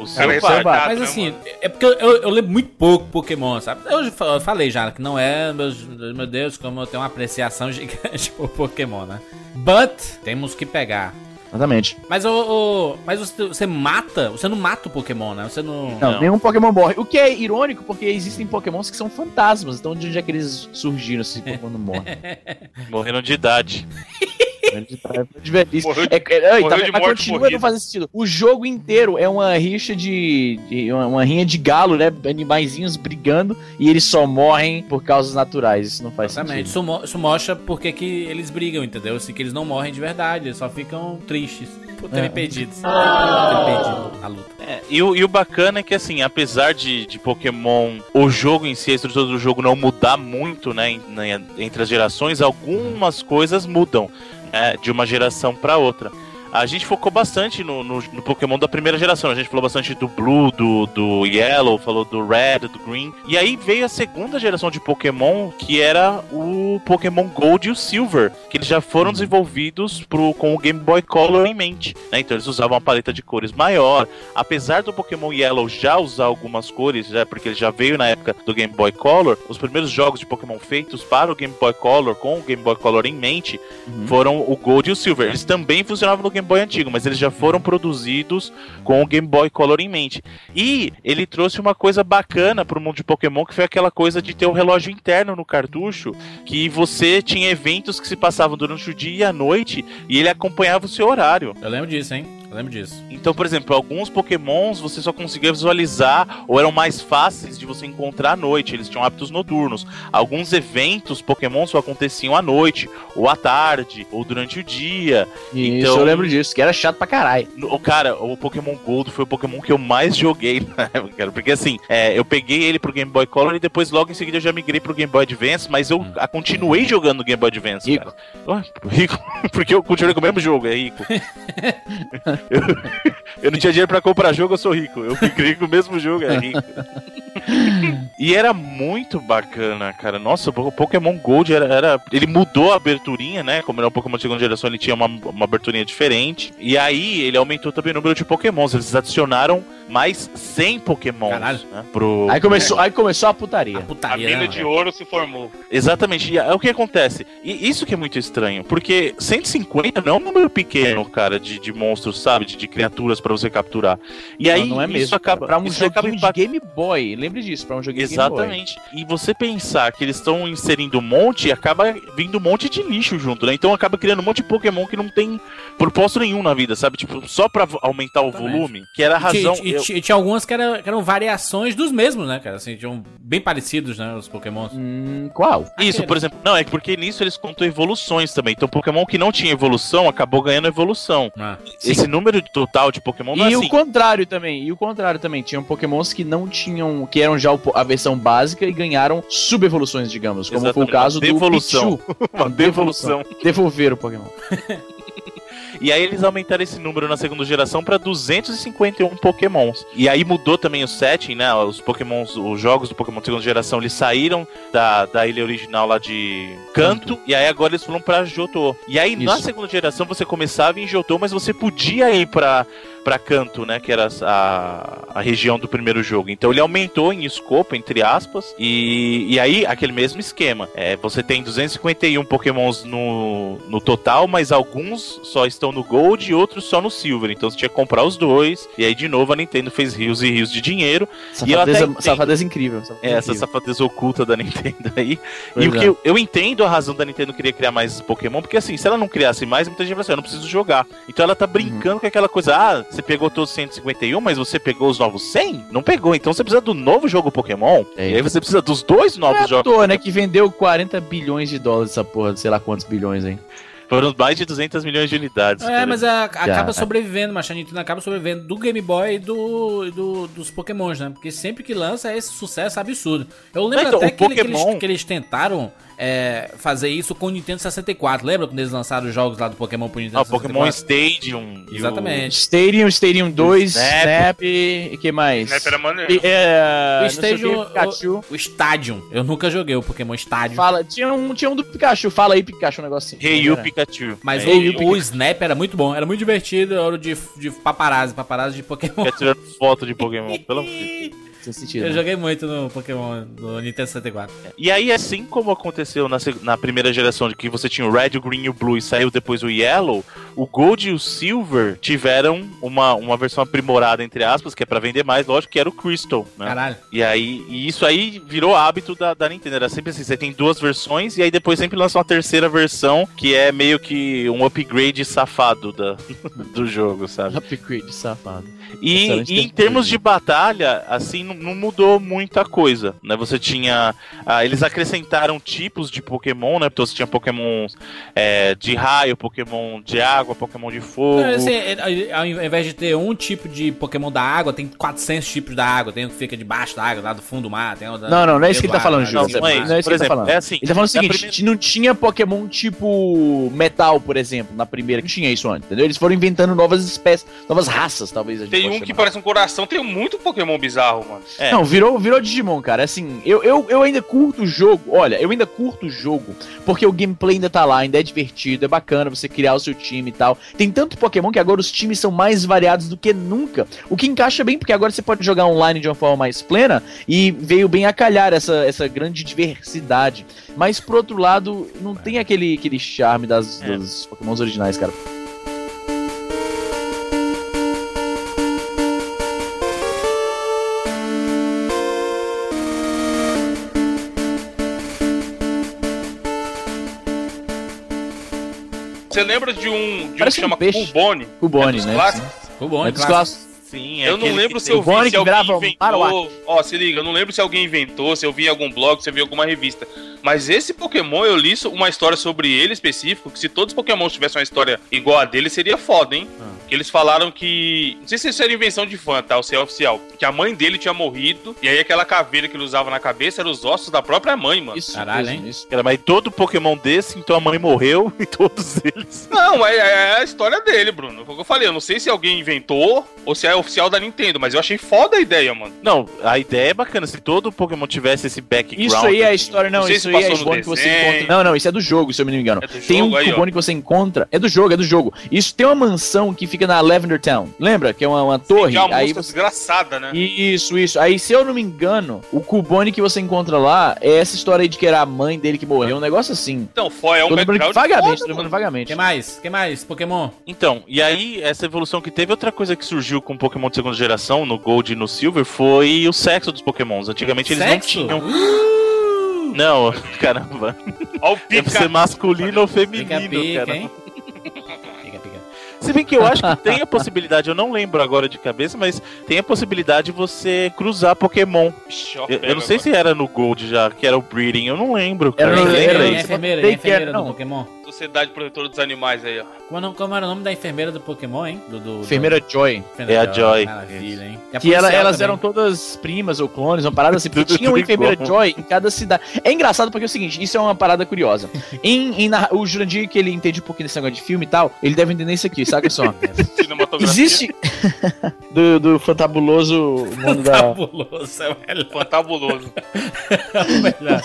isso é bate. barato, Mas né, assim, é porque eu, eu, eu lembro muito pouco Pokémon, sabe? Eu falei já que não é, meus, meu Deus, como eu tenho uma apreciação gigante por Pokémon, né? But, temos que pegar. Exatamente. Mas o, o- mas você, você mata, você não mata o Pokémon, né? Você não... Não, Não. nenhum Pokémon morre. O que é irônico, porque existem Pokémons que são fantasmas. Então, de onde é que eles surgiram se Pokémon não morre? Morreram de idade. de velhice. Morreu de- É, é, ei, morreu tá- de mas morte continua morrida. não fazendo sentido. O jogo inteiro é uma rixa de. de- uma, uma rinha de galo, né? Animaizinhos brigando e eles só morrem por causas naturais. Isso não faz Exatamente. sentido. Isso, mo- isso mostra porque que eles brigam, entendeu? Assim, que eles não morrem de verdade, eles só ficam tristes por terem É. perdido. Por terem perdido a luta. É, e, o, e o bacana é que, assim, apesar de, de Pokémon, o jogo em si, a estrutura do jogo não mudar muito, né, em- né, entre as gerações, algumas coisas mudam né, de uma geração para outra. A gente focou bastante no, no, no Pokémon da primeira geração. A gente falou bastante do Blue, do, do Yellow, falou do Red, do Green. E aí veio a segunda geração de Pokémon, que era o Pokémon Gold e o Silver, que eles já foram desenvolvidos pro, com o Game Boy Color em mente. né? Então eles usavam uma paleta de cores maior. Apesar do Pokémon Yellow já usar algumas cores, já, porque ele já veio na época do Game Boy Color, os primeiros jogos de Pokémon feitos para o Game Boy Color, com o Game Boy Color em mente, foram o Gold e o Silver. Eles também funcionavam no Game Boy antigo, mas eles já foram produzidos com o Game Boy Color em mente. E ele trouxe uma coisa bacana pro mundo de Pokémon, que foi aquela coisa de ter um relógio interno no cartucho, que você tinha eventos que se passavam durante o dia e a noite, e ele acompanhava o seu horário. Eu lembro disso, hein? Eu lembro disso. Então, por exemplo, alguns pokémons você só conseguia visualizar ou eram mais fáceis de você encontrar à noite, eles tinham hábitos noturnos. Alguns eventos pokémon só aconteciam à noite, ou à tarde, ou durante o dia. Isso, Então- eu lembro disso, que era chato pra caralho. O cara, o Pokémon Gold foi o Pokémon que eu mais joguei na época, cara. Porque assim, é, eu peguei ele pro Game Boy Color e depois logo em seguida eu já migrei pro Game Boy Advance, mas eu a, continuei jogando no Game Boy Advance. Rico. Cara. Ué, rico? Porque eu continuei com o mesmo jogo, é rico. eu, eu não tinha dinheiro pra comprar jogo, eu sou rico. Eu migrei com o mesmo jogo, é rico. E era muito bacana, cara. Nossa, o Pokémon Gold era, era- Ele mudou a aberturinha, né? Como era um Pokémon de segunda geração, ele tinha uma, uma aberturinha diferente. E aí ele aumentou também o número de Pokémons. Eles adicionaram mais 100 Pokémons Caralho. né, pro. Aí começou, aí começou a putaria. A A putaria, mina né, de ouro se formou. Exatamente. E é o que acontece. E isso que é muito estranho. Porque 150 não é um número pequeno, cara, de, de monstros, sabe? De, de criaturas pra você capturar. E aí não, não é isso mesmo. acaba. pra um isso acaba de Game Boy. Lembre disso, pra um Boy. Exatamente. E você pensar que eles estão inserindo um monte, acaba vindo um monte de lixo junto, né? Então acaba criando um monte de Pokémon que não tem propósito nenhum na vida, sabe? Tipo, só pra aumentar o Exatamente. volume, que era a razão. E, eu- ti- e tinha algumas que, era- que eram variações dos mesmos, né, cara? Assim, tinham bem parecidos, né, os Pokémons. Hum, qual? Isso, por exemplo. Não, é porque nisso eles contam evoluções também. Então, Pokémon que não tinha evolução acabou ganhando evolução. Ah. Esse número total de Pokémon não é E assim. o contrário também, e o contrário também. Tinham pokémons que não tinham, que eram já a versão básica e ganharam subevoluções, digamos. Como foi o Exatamente, caso uma do devolução. Pichu. Uma devolução. Devolver o Pokémon. E aí eles aumentaram esse número na segunda geração pra 251 Pokémons. E aí mudou também o setting, né? Os Pokémons, os jogos do Pokémon de segunda geração, eles saíram da, da ilha original lá de Canto, e aí agora eles foram pra Johto. E aí na Isso. segunda geração você começava em Johto, mas você podia ir pra para Canto, né, que era a, a região do primeiro jogo. Então ele aumentou em escopo, entre aspas, e, e aí aquele mesmo esquema. É, você tem 251 Pokémons no, no total, mas alguns só estão no Gold e outros só no Silver. Então você tinha que comprar os dois. E aí de novo a Nintendo fez rios e rios de dinheiro. Safadeza, entendo. safadeza incrível. safadeza É, essa incrível. safadeza oculta da Nintendo aí. Pois e o é. que eu, eu entendo a razão da Nintendo querer criar mais Pokémon, porque assim, se ela não criasse mais, muita gente vai assim, eu não preciso jogar. Então ela tá brincando com aquela coisa, ah, você pegou todos os 151, mas você pegou os novos 100? Não pegou, então você precisa do novo jogo Pokémon. É. E aí você precisa dos dois é novos à jogos. toa, né? Que vendeu 40 bilhões de dólares essa porra, sei lá quantos bilhões, hein? Foram mais de 200 milhões de unidades. É, mas a- acaba Cara. sobrevivendo, mas a Nintendo acaba sobrevivendo do Game Boy e do, do- dos Pokémons, né? Porque sempre que lança é esse sucesso absurdo. Eu lembro Então, até o que, ele- que Pokémon- eles, que eles tentaram é, fazer isso com o Nintendo 64. Lembra quando eles lançaram os jogos lá do Pokémon pro Nintendo Ah, o Pokémon 64? Stadium. e o- Exatamente. Stadium, Stadium 2, Snap. Snap, e que mais? Snap era maneiro. E, é, O Stadium, o Pikachu. o, Stadium. Eu nunca joguei o Pokémon Stadium. Fala, tinha um, tinha um do Pikachu, fala aí Pikachu, um negocinho. Hey. Pikachu. Mas É, o, Hey, You o Snap era muito bom, era muito divertido, era o de, de paparazzi, paparazzi de Pokémon. Fica tirando foto de Pokémon, pelo amor de Deus. Sentido. Eu né? joguei muito no Pokémon do Nintendo 64. E aí, assim como aconteceu na, na primeira geração, de que você tinha o Red, o Green e o Blue e saiu depois o Yellow, o Gold e o Silver tiveram uma, uma versão aprimorada, entre aspas, que é pra vender mais, lógico, que era o Crystal, né? Caralho. E aí, e isso aí virou hábito da, da Nintendo. Era sempre assim: você tem duas versões e aí depois sempre lança uma terceira versão que é meio que um upgrade safado da, do jogo, sabe? Upgrade, safado. E, e em termos de- de batalha, assim, não, mudou muita coisa, né? Você tinha... ah, eles acrescentaram tipos de Pokémon, né? Então você tinha Pokémon é, de raio, Pokémon de água, Pokémon de fogo. Não, assim, é, ao invés de ter um tipo de Pokémon da água, tem 400 tipos da água. Tem um que fica debaixo da água, lá do fundo do mar. Tem um da- Não, não, não é isso que ele tá do falando, Júlio. Não, não é isso. Não é isso Por que ele tá exemplo, falando. é assim, Ele tá falando o seguinte, primeira- não tinha Pokémon tipo Metal, por exemplo, na primeira, que tinha isso antes, entendeu? Eles foram inventando novas espécies, novas raças, talvez a gente Tem um que chamar. parece um coração, tem muito Pokémon bizarro, mano. É. Não, virou, virou Digimon, cara. Assim, eu, eu, eu ainda curto o jogo. Olha, eu ainda curto o jogo porque o gameplay ainda tá lá, ainda é divertido, é bacana você criar o seu time e tal. Tem tanto Pokémon que agora os times são mais variados do que nunca. O que encaixa bem, porque agora você pode jogar online de uma forma mais plena e veio bem a calhar essa, essa grande diversidade. Mas, por outro lado, não tem aquele, aquele charme das, É. dos Pokémons originais, cara. Você lembra de um, de um que um chama peixe. Cubone? Cubone, É dos né? clássicos? Bom, É dos clássico. clássicos. Sim, é Eu não lembro se eu vi, se alguém inventou. Ó, se liga, eu não lembro se alguém inventou, se eu vi em algum blog, se eu vi em alguma revista. Mas esse Pokémon, eu li uma história sobre ele específico, que se todos os Pokémon tivessem uma história igual a dele, seria foda, hein? Que eles falaram que. Não sei se isso era invenção de fã, tá? Ou se é oficial. Que a mãe dele tinha morrido, e aí aquela caveira que ele usava na cabeça eram os ossos da própria mãe, mano. Isso, Caralho, hein? isso. Cara, mas todo Pokémon desse, então a mãe morreu e todos eles. Não, é, é a história dele, Bruno. Foi o que eu falei. Eu não sei se alguém inventou ou se é oficial da Nintendo, mas eu achei foda a ideia, mano. Não, a ideia é bacana. Se todo Pokémon tivesse esse background. Isso aí é a história, não, Não isso aí é Cubone que você desenho. encontra. Não, não, isso é do jogo, se eu não me engano. É tem jogo, um aí. Cubone que você encontra. É do jogo, é do jogo. Isso tem uma mansão que fica na Lavender Town. Lembra? Que é uma, uma torre. Tinha uma aí você... desgraçada, né? Isso, isso. Aí, se eu não me engano, o Cubone que você encontra lá é essa história aí de que era a mãe dele que morreu. Um negócio assim. Então, foi, é um background vagamente, foda, tô vagamente. que mais? que mais? Pokémon? Então, e aí, essa evolução que teve, outra coisa que surgiu com Pokémon de segunda geração, no Gold e no Silver, foi o sexo dos Pokémons. Antigamente eles Sexo? não tinham. Não, caramba. Ó o Deve ser pica. masculino ou feminino, Pica, pica, cara. hein? Pica, pica. Se bem que eu acho que tem a possibilidade, eu não lembro agora de cabeça, mas tem a possibilidade de você cruzar Pokémon. Eu, eu não sei se era no Gold já, que era o breeding, eu não lembro, Era cara. no- Você era lembra Enfermeira, isso. aí? enfermeira, enfermeira do não. Pokémon. Sociedade Protetora dos Animais aí, ó. Como, como era o nome da enfermeira do Pokémon, hein? Do, do, Enfermeira Joy. do... É a Joy. Maravilha, hein? E a Que ela- elas também. eram todas primas ou clones, uma parada assim, tinha uma enfermeira igual. Joy em cada cidade. É engraçado porque é o seguinte, isso é uma parada curiosa. em, em narra- o Jurandir, que ele entende um pouquinho desse negócio de filme e tal, ele deve entender isso aqui, saca só. Cinematografia. Existe do, do fantabuloso mundo da... Fabuloso, é o melhor. Fantabuloso. o melhor.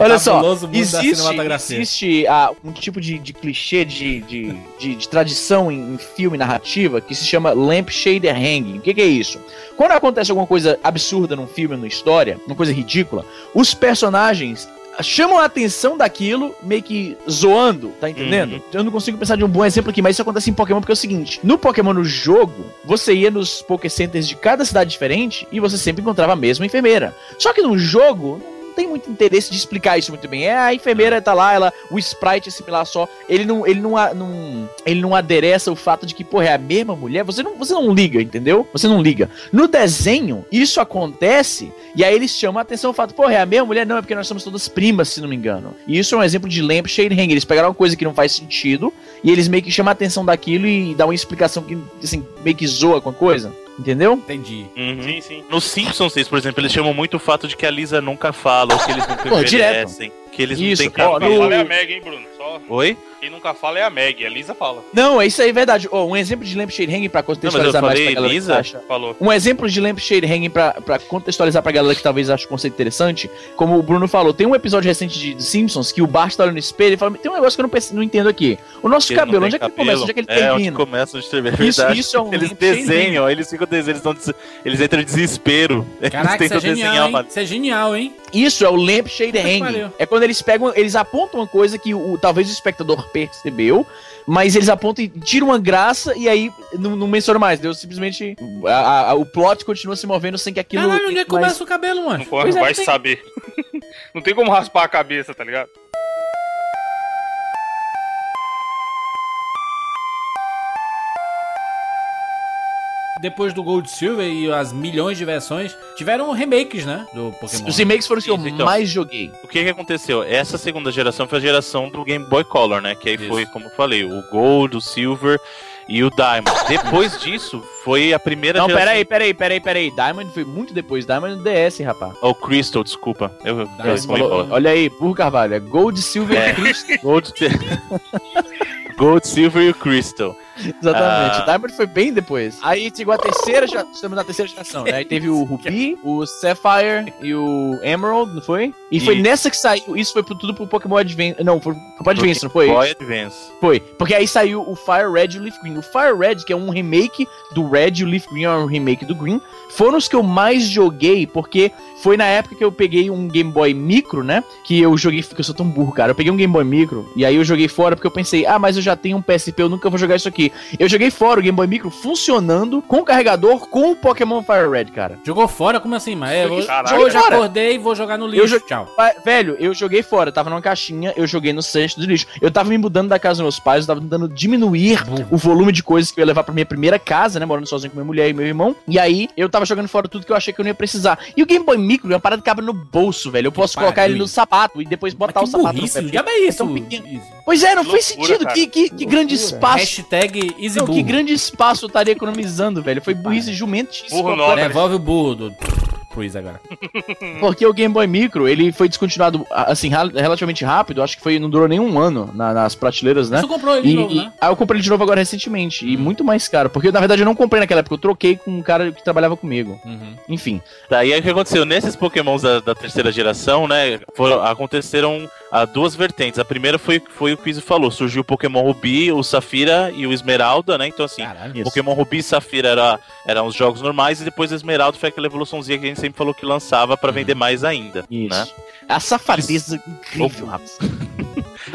Olha só, existe, existe ah, um tipo de, de clichê, de, de, de, de tradição em, em filme narrativa que se chama Lampshade Hanging. O que, que é isso? Quando acontece alguma coisa absurda num filme, numa história, uma coisa ridícula, os personagens chamam a atenção daquilo, meio que zoando, tá entendendo? Eu não consigo pensar de um bom exemplo aqui, mas isso acontece em Pokémon porque é o seguinte: no Pokémon no jogo, você ia nos Poké Centers de cada cidade diferente e você sempre encontrava a mesma enfermeira. Só que no jogo, não tem muito interesse de explicar isso muito bem. É, a enfermeira tá lá, ela, o sprite é similar só. Ele não, ele não, não, ele não adereça o fato de que, porra, é a mesma mulher. Você não, você não liga, entendeu? Você não liga. No desenho, isso acontece e aí eles chamam a atenção o fato, porra, é a mesma mulher? Não, é porque nós somos todas primas, se não me engano. E isso é um exemplo de lampshade hang. Eles pegaram uma coisa que não faz sentido e eles meio que chamam a atenção daquilo e dão uma explicação que, assim, meio que zoa com a coisa. Entendeu? Entendi. Uhum. Sim, sim. Nos Simpsons, por exemplo, eles chamam muito o fato de que a Lisa nunca fala, ou que eles nunca envelhecem, que eles Isso, não têm cabelo. fala é a Meg, hein, Bruno? Só... Oi? Quem nunca fala é a Meg, a Lisa fala. Não, é isso aí, é verdade. Ó, um exemplo de lampshade hanging pra Não, mas eu contextualizar mais pra falei galera Lisa. que acha. Falou. Um exemplo de lampshade hanging pra, pra contextualizar pra galera que talvez ache o conceito interessante, como o Bruno falou, tem um episódio recente de, de Simpsons que o Bart tá olhando no espelho e fala, tem um negócio que eu não, não entendo aqui. O nosso Que ele não cabelo, onde é que ele cabelo. começa? Onde é que ele É, onde termina? começa onde termina. É Isso- verdade. isso é um Eles desenham, eles ficam desenhando, eles, eles entram em desespero. Caraca, eles isso é tentam genial, hein? uma- Isso é genial, hein? Isso é o lampshade hanging. É quando eles pegam, eles apontam uma coisa que o, talvez o espectador percebeu, mas eles apontam e tiram uma graça e aí não, não menciona mais. Deu simplesmente a- a- o plot continua se movendo sem que aquilo. Caralho, onde é que começa o cabelo, mano? Não pode, é, vai tem- saber. não tem como raspar a cabeça, tá ligado? Depois do Gold Silver e as milhões de versões, tiveram remakes, né? Do Pokémon. Os remakes foram os que eu então. mais joguei. O que que aconteceu? Essa segunda geração foi a geração do Game Boy Color, né? Que aí Isso. foi, como eu falei, o Gold, o Silver e o Diamond. Depois disso, foi a primeira Não, geração... peraí, peraí, peraí, peraí. Diamond foi muito depois. Diamond no DS, rapaz. Oh, Crystal, desculpa. Eu, Diamond. Falou- olha aí, Burro Carvalho. É Gold, Silver É. e Crystal. Gold, Gold, Silver e o Crystal. Exatamente. Ah. Diamond foi bem depois. Aí chegou a terceira, já estamos na terceira geração, né? Aí teve o Ruby, o Sapphire e o Emerald, não foi? E foi Isso. nessa que saiu. Isso foi tudo pro Pokémon Advance. Não, foi pro Advance, não foi? Boy Advance. Foi. Porque aí saiu o Fire Red e o Leaf Green. O Fire Red, que é um remake do Red, e o Leaf Green é um remake do Green, foram os que eu mais joguei, porque foi na época que eu peguei um Game Boy Micro, né? Que eu joguei. Que eu sou tão burro, cara. Eu peguei um Game Boy Micro e aí eu joguei fora porque eu pensei, ah, mas eu já tenho um PSP, eu nunca vou jogar isso aqui. Eu joguei fora o Game Boy Micro funcionando com o carregador com o Pokémon Fire Red, cara. Jogou fora? Como assim? Mas é, eu, hoje Fora. acordei e vou jogar no Eu lixo. jo- Tchau. Pa- Velho, eu joguei fora, tava numa caixinha, eu joguei no cesto do lixo. Eu tava me mudando da casa dos meus pais, eu tava tentando diminuir o volume de coisas que eu ia levar pra minha primeira casa, né? Morando sozinho com minha mulher e meu irmão. E aí, eu tava jogando fora tudo que eu achei que eu não ia precisar. E o Game Boy Micro é uma parada que cabe no bolso, velho. Eu posso colocar ele no sapato e depois botar o Mas que sapato burrice, no o pé. diabo é isso. tão pequeno. Isso. Pois é, não Que fez loucura, sentido. cara. Que, que, que grande espaço. Hashtag easy Não, que grande espaço eu estaria economizando, velho. Foi burrice jumentíssima. Burro nobre. Devolve o burro do Cruise agora. Porque o Game Boy Micro, ele foi descontinuado, assim, rel- relativamente rápido. Acho que foi, não durou nem um ano na- nas prateleiras, né? Você comprou ele de E, novo, e- né? aí eu comprei ele de novo agora recentemente. E muito mais caro. Porque, na verdade, eu não comprei naquela época. Eu troquei com um cara que trabalhava comigo. Uhum. Enfim. Tá, e aí o que aconteceu? Nesses pokémons da, da terceira geração, né, foram, aconteceram ah, duas vertentes. A primeira foi, foi o que o Izzy falou, surgiu o Pokémon Ruby, o Safira e o Esmeralda, né, então assim, Caralho. Pokémon Ruby e Safira era, eram os jogos normais, e depois o Esmeralda foi aquela evoluçãozinha que a gente sempre falou que lançava pra vender mais ainda, Isso. né. A safadeza incrível, rapaz.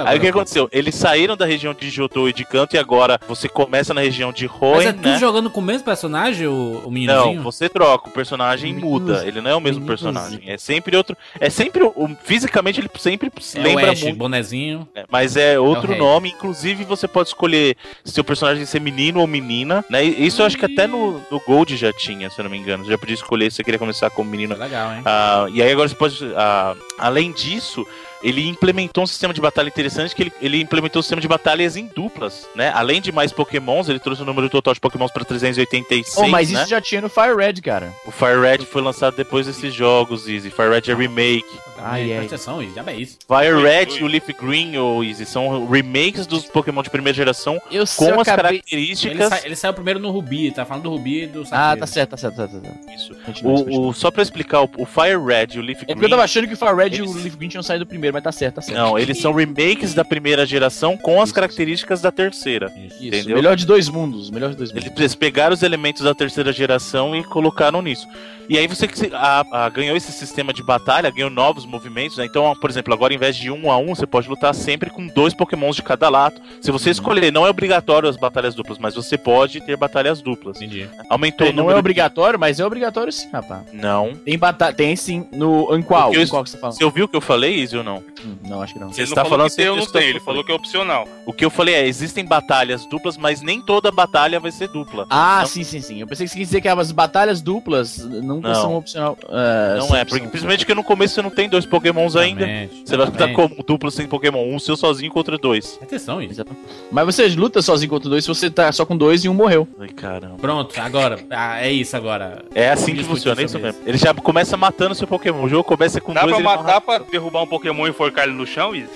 Aí o que aconteceu? Eles saíram da região de Johto e de Kanto e agora você começa na região de Mas Hoenn, é tudo né? jogando com o mesmo personagem, o, o meninozinho? Não, você troca, o personagem muda, ele não é o mesmo Meninozinho. personagem. É sempre outro. É sempre. o- fisicamente ele sempre se é lembra o Ash, muito. bonezinho. né? Mas é outro Red. nome, inclusive você pode escolher se o personagem ser menino ou menina, né? Isso eu acho que até no, no Gold já tinha, se eu não me engano. Você já podia escolher se você queria começar como menino. Legal, hein? Ah, e aí agora você pode. ah, além disso, ele implementou um sistema de batalha interessante que ele, ele implementou um sistema de batalhas em duplas, né? Além de mais pokémons, ele trouxe o número total de pokémons para 386, Oh, mas né? isso já tinha no Fire Red, cara. O Fire Red foi lançado depois desses jogos, Easy. Fire Red é remake. Ai, ai. Presta atenção, isso, já é isso. Fire Red e o Leaf Green, ou Easy, são remakes dos Pokémon de primeira geração Eu sei, com as acabei... Ele, características. sa- ele saiu primeiro no Rubi, tá falando do Rubi e do Ah, Safira. tá certo, tá certo, tá certo. Tá certo. Isso. Continua, continua. O, o- só pra explicar, o, o Fire Red e o Leaf É Green. porque eu tava achando que o Fire Red e o Eles- Leaf Green tinham saído primeiro, mas tá certo, tá certo. Não, eles são remakes da primeira geração com as características da terceira. Isso, entendeu? melhor de dois mundos, melhor de dois mundos. Eles pegaram os elementos da terceira geração e colocaram nisso. E aí você a- a- ganhou esse sistema de batalha, ganhou novos movimentos, né? Então, por exemplo, agora em vez de um a um, você pode lutar sempre com dois pokémons de cada lado. Se você escolher, não é obrigatório as batalhas duplas, mas você pode ter batalhas duplas. Entendi. Aumentou o Não é número de- obrigatório, mas é obrigatório sim, rapaz. Não. Tem batalha, tem sim. No, em qual? Em qual que você fala? Você ouviu o que eu falei, Izzy, ou não? Hum, não, acho que não. Você Ele não está falou falando que tem ou não tem, ele falou que é opcional. O que eu falei é, existem batalhas duplas, mas nem toda batalha vai ser dupla. Ah, Não- sim, sim, sim. Eu pensei que você quis dizer que as batalhas duplas nunca Não. são opcional. ah, Não são é, porque principalmente que no começo você não tem dois pokémons ainda. Exatamente, Você vai lutar como duplo sem pokémon, um seu sozinho contra dois. Atenção isso. Mas você luta sozinho contra dois se você tá só com dois e um morreu. Ai, caramba. Pronto, agora. Ah, é isso agora. É assim que funciona, é isso mesmo. Ele já começa matando seu Pokémon. O jogo começa com Dá dois pra ele vai matar pra derrubar um Pokémon e enforcar ele no chão, Izzy?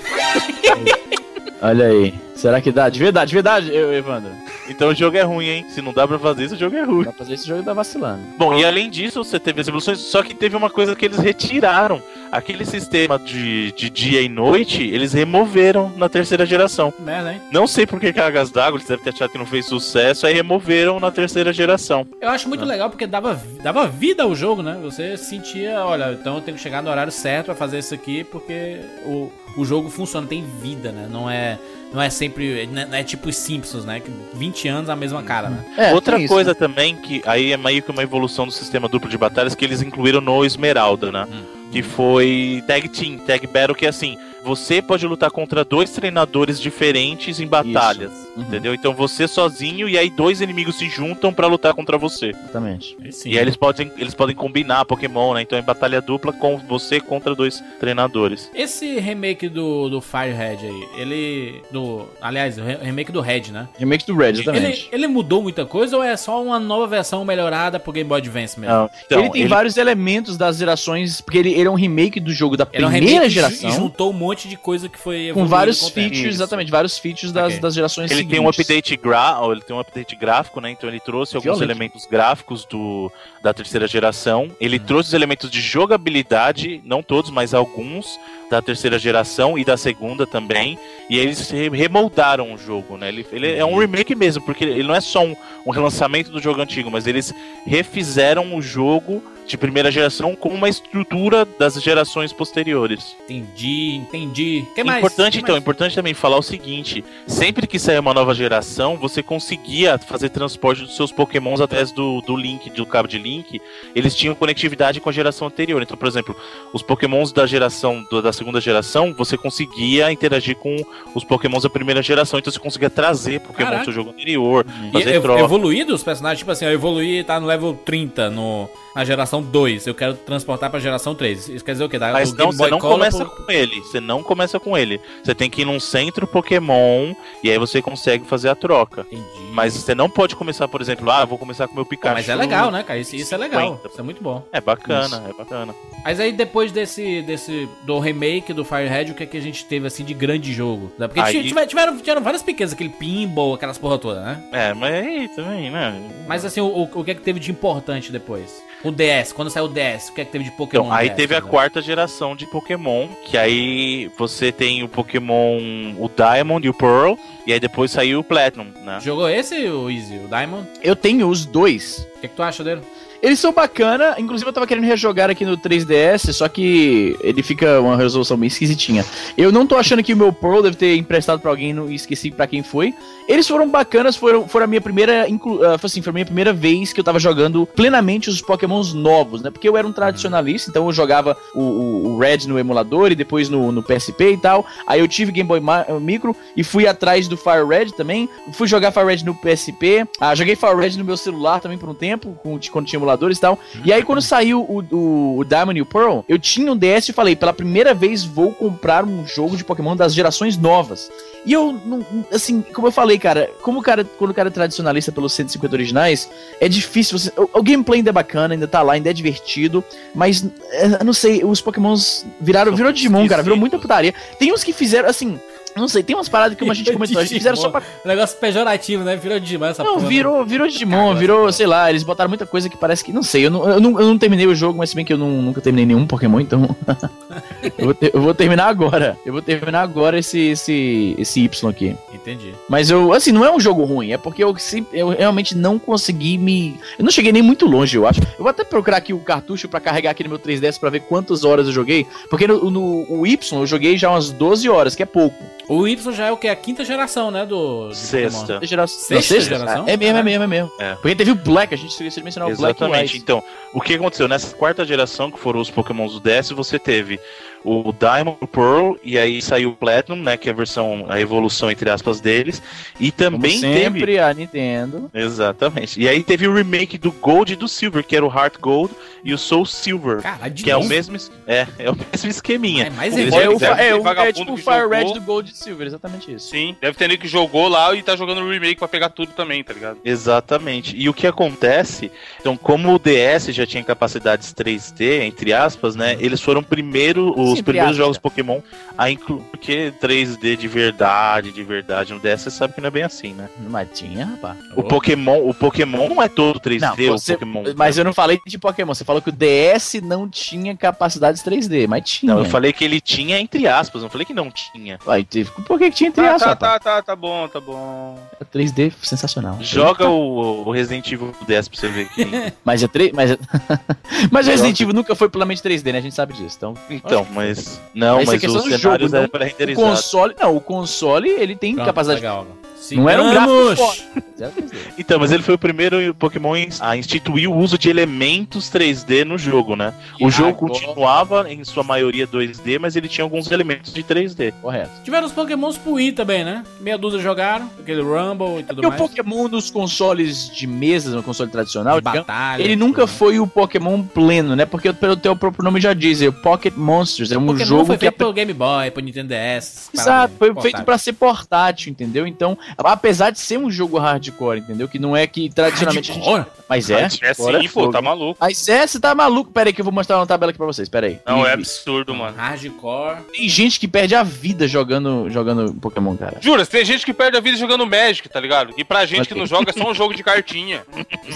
Olha aí. Será que dá? De verdade, de verdade, eu, Evandro. Então o jogo é ruim, hein? Se não dá pra fazer isso, o jogo é ruim. Dá pra fazer esse jogo tá vacilando. Bom, e além disso, você teve as evoluções, só que teve uma coisa que eles retiraram. Aquele sistema de, de dia e noite, eles removeram na terceira geração. Merda, hein? Não sei por que cargas d'água, eles devem ter achado que não fez sucesso, aí removeram na terceira geração. Eu acho muito legal porque dava, dava vida ao jogo, né? Você sentia, olha, então eu tenho que chegar no horário certo pra fazer isso aqui porque o, o jogo funciona, tem vida, né? Não é, não é sempre. Não é, não é tipo os Simpsons, né? Que 20 anos a mesma cara, né? É, Outra isso, coisa também, que aí é meio que uma evolução do sistema duplo de batalhas que eles incluíram no Esmeralda, né? Que foi Tag Team, Tag Battle, que é assim, você pode lutar contra dois treinadores diferentes em batalhas, Uhum. entendeu? Então você sozinho e aí dois inimigos se juntam pra lutar contra você. Exatamente. Sim. E aí eles podem, eles podem combinar Pokémon, né? Então é batalha dupla com você contra dois treinadores. Esse remake do, do Firehead aí, ele. Do, aliás, o re- remake do Red, né? Remake do Red, Ele, exatamente. ele mudou muita coisa ou é só uma nova versão melhorada pro Game Boy Advance mesmo? Não, então, ele tem vários elementos das gerações, porque ele, ele é um remake do jogo da Ele é um primeira e ju- geração. e juntou um monte de coisa que foi Com vários com features, Isso. exatamente, vários features das, Ok. das gerações Ele tem um seguintes. update gra ele tem um update gráfico, né? Então ele trouxe alguns Violento. elementos gráficos do da terceira geração. Ele Hum. trouxe os elementos de jogabilidade, não todos, mas alguns da terceira geração e da segunda também. E eles re- remoldaram o jogo, né? Ele, ele é um remake mesmo, porque ele não é só um, um relançamento do jogo antigo, mas eles refizeram o jogo de primeira geração com uma estrutura das gerações posteriores. Entendi, entendi. Que mais? Importante, Que então, mais? importante também falar o seguinte: sempre que sair uma nova geração, você conseguia fazer transporte dos seus pokémons através do, do link, do cabo de link. Eles tinham conectividade com a geração anterior. Então, por exemplo, os pokémons da geração do- da segunda geração, você conseguia interagir com os pokémons da primeira geração. Então você conseguia trazer pokémon Caraca. do seu jogo anterior, E fazer ev- troca. evoluído os personagens, tipo assim, eu evoluí tá no level 30 no, na geração 2. Eu quero transportar pra geração 3. Isso quer dizer o quê? Da, Mas não, você não começa pro- com ele. Você não começa com ele. Você tem que ir num centro Pokémon e aí você consegue fazer a troca. Entendi. Mas você não pode começar, por exemplo, ah, vou começar com o meu Pikachu. mas é legal, né, cara? Isso, isso é legal. 50. Isso é muito bom. É bacana, é bacana. Mas aí depois desse, desse do remake do Firehead, o que é que a gente teve assim de grande jogo? Porque Aí- tiver- tiveram, tiveram várias pequenas, aquele pinball, aquelas porra toda, né? É, mas aí também, né? Mas assim, o- o que é que teve de importante depois? O DS, quando saiu o DS, o que é que teve de Pokémon? Então, aí DS, teve a né? quarta geração de Pokémon, que aí você tem o Pokémon, o Diamond e o Pearl, e aí depois saiu o Platinum, né? Jogou esse, o Easy, o Diamond? Eu tenho os dois. O que, é que tu acha dele? Eles são bacana, inclusive eu tava querendo rejogar aqui no 3DS, só que ele fica uma resolução bem esquisitinha. Eu não tô achando que o meu Pearl deve ter emprestado pra alguém não- esqueci pra quem foi. Eles foram bacanas, foram, foram a minha primeira, ah, assim, foi a minha primeira vez que eu tava jogando plenamente os Pokémons novos, né? Porque eu era um tradicionalista, então eu jogava o, o- o Red no emulador e depois no, no PSP e tal. Aí eu tive Game Boy Ma- Micro e fui atrás do Fire Red também. Fui jogar Fire Red no PSP. Ah, joguei Fire Red no meu celular também por um tempo, quando tinha emuladores e tal. E aí quando saiu o, o, o Diamond e o Pearl, eu tinha um DS e falei, pela primeira vez vou comprar um jogo de Pokémon das gerações novas. E eu, não- assim, como eu falei, cara, como o cara, quando o cara é tradicionalista pelos 150 originais, é difícil você. O, o gameplay ainda é bacana, ainda tá lá, ainda é divertido, mas é, não sei, os Pokémons viraram, São virou Digimon, cara, virou muita putaria. Tem uns que fizeram, assim, Não sei, tem umas paradas que a gente comentou, a gente fizeram só pra. Negócio pejorativo, né? Virou Digimon essa Não, porra. virou, virou Digimon, virou, sei lá, eles botaram muita coisa que parece que. Não sei, eu não, eu não, eu não terminei o jogo, mas se bem que eu não- nunca terminei nenhum Pokémon, então. eu, vou ter- eu vou terminar agora. Eu vou terminar agora esse, esse, esse Y aqui. Entendi. Mas eu, assim, não é um jogo ruim, é porque eu, eu realmente não consegui me. Eu não cheguei nem muito longe, eu acho. Eu vou até procurar aqui o cartucho pra carregar aqui no meu 3DS pra ver quantas horas eu joguei. Porque no, no o Y eu joguei já umas 12 horas, que é pouco. O Y já é o que? A quinta geração, né? Do. Sexta. Gera- Sexta não, geração? É mesmo, é mesmo, é mesmo. É. Porque teve o Black, a gente esqueceu de mencionar o Black Exatamente. Então, o que aconteceu? Nessa quarta geração, que foram os Pokémons do DS, você teve o Diamond, o Pearl, e aí saiu o Platinum, né? Que é a versão, a evolução, entre aspas, deles. E Como também sempre, teve. a Nintendo. Exatamente. E aí teve o remake do Gold e do Silver, que era o Heart Gold e o Soul Silver. Caralho, de que é o mesmo. es- É, é o mesmo esqueminha. É mais Eles. É, o, é, o- é tipo o Fire jogou. Red do Gold e Silver, exatamente isso. Sim, deve ter nego que jogou lá e tá jogando o remake pra pegar tudo também, tá ligado? Exatamente. E o que acontece, então, como o DS já tinha capacidades 3D, entre aspas, né? Eles foram primeiro, os primeiros jogos Pokémon a incluir. Porque 3D de verdade, de verdade, no DS você sabe que não é bem assim, né? Mas tinha, rapaz. O Pokémon, o Pokémon não é todo 3D, Não, o você- Pokémon. mas eu não falei de Pokémon, você falou que o DS não tinha capacidades 3D, mas tinha. Não, eu falei que ele tinha entre aspas, não falei que não tinha. Vai, teve- Por que, que tinha entre Tá, aspas, tá, tá, tá, tá bom, tá bom. 3D sensacional. Joga o, o Resident Evil do DS pra você ver que. Mas é 3. Mas, mas o Resident Evil nunca foi puramente 3D, né? A gente sabe disso. Então, Então, mas. Não, Mas é mas os cenários jogo, eram não para o console. Não, o console ele tem Pronto, capacidade. legal. Não era um gráfico Sigamos. forte. Zero 3D. Então, mas ele foi o primeiro Pokémon a instituir o uso de elementos 3D no jogo, né? O E jogo agora- continuava, em sua maioria, 2D, mas ele tinha alguns elementos de 3D. Correto. Tiveram os Pokémons pro Wii também, né? Meia dúzia jogaram, aquele Rumble e tudo Porque o mais. Pokémon dos consoles de mesas, no console tradicional, batalha. ele nunca foi o Pokémon pleno, né? Porque pelo teu próprio nome já diz, é o Pocket Monsters, é um Pokémon jogo foi que é feito pelo Game Boy, pro Nintendo DS. Exato, foi parada feito portátil. pra ser portátil, entendeu? Então, apesar de ser um jogo hardcore, entendeu? Que não é que tradicionalmente a gente. Hardcore? Mas é. É hardcore sim, é pô, fogo. tá maluco. Mas é, você tá maluco? Pera aí que eu vou mostrar uma tabela aqui pra vocês, pera aí. Não, E- é absurdo, mano. Hardcore. Tem gente que perde a vida jogando, jogando Pokémon, cara. Jura, tem gente que perde a vida jogando Magic, tá ligado? E pra gente que Ok. não joga é só um jogo de cartinha.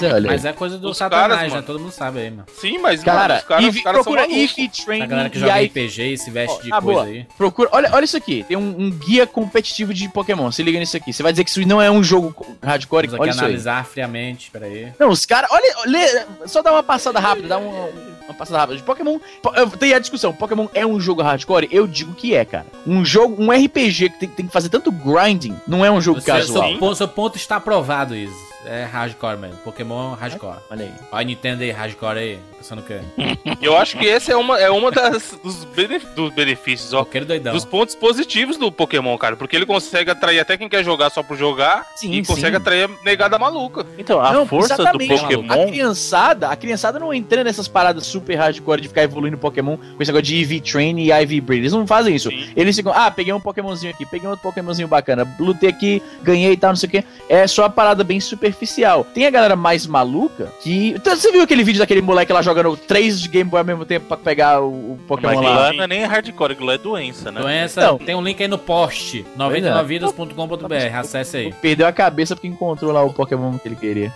É. Mas é coisa do Os Satanás, caras, né? mano. Todo mundo sabe aí, mano. Sim, mas Cara, mano, os caras, Eevee- os caras são procura malucos. Eevee Training A galera que joga RPG e se veste de Ah, coisa boa. aí. Procura, olha, olha isso aqui, tem um, um guia competitivo de Pokémon. Se liga nisso aqui. Você vai dizer que isso não é um jogo hardcore? Vamos Olha isso aí. analisar friamente, peraí. Não, os caras. Olha, olha, só dá uma passada rápida, dá uma, uma passada rápida. De Pokémon. Tem a discussão: Pokémon é um jogo hardcore? Eu digo que é, cara. Um jogo, um RPG que tem, tem que fazer tanto grinding, não é um jogo seu, casual. seu, ponto, seu ponto está aprovado, Izzy. É hardcore mesmo. Pokémon hardcore. Olha aí. Olha a Nintendo aí, hardcore aí. Pensando o quê? Eu acho que esse é uma, é uma das, dos, benef- dos benefícios, ó. Dos pontos positivos do Pokémon, cara. Porque ele consegue atrair até quem quer jogar só por jogar. Sim, e consegue sim. atrair a negada maluca. Então, a Não, força do exatamente. A Pokémon. criançada, a criançada não entra nessas paradas super hardcore de ficar evoluindo Pokémon com esse negócio de EV Train e IV Breed. Eles não fazem isso. Sim. Eles ficam, ah, peguei um Pokémonzinho aqui, peguei outro Pokémonzinho bacana, lutei aqui, ganhei e tal, não sei o que. É só uma parada bem superficial. Tem a galera mais maluca que. Então, Você viu aquele vídeo daquele moleque lá jogando três de Game Boy ao mesmo tempo pra pegar o, o Mas Pokémon aquilo lá? não é nem hardcore, aquilo é doença, né? Doença, Então. tem um link aí no post. é. 99vidas.com.br. Acesse aí. Perdeu a cabeça porque encontrou lá o Pokémon que ele queria.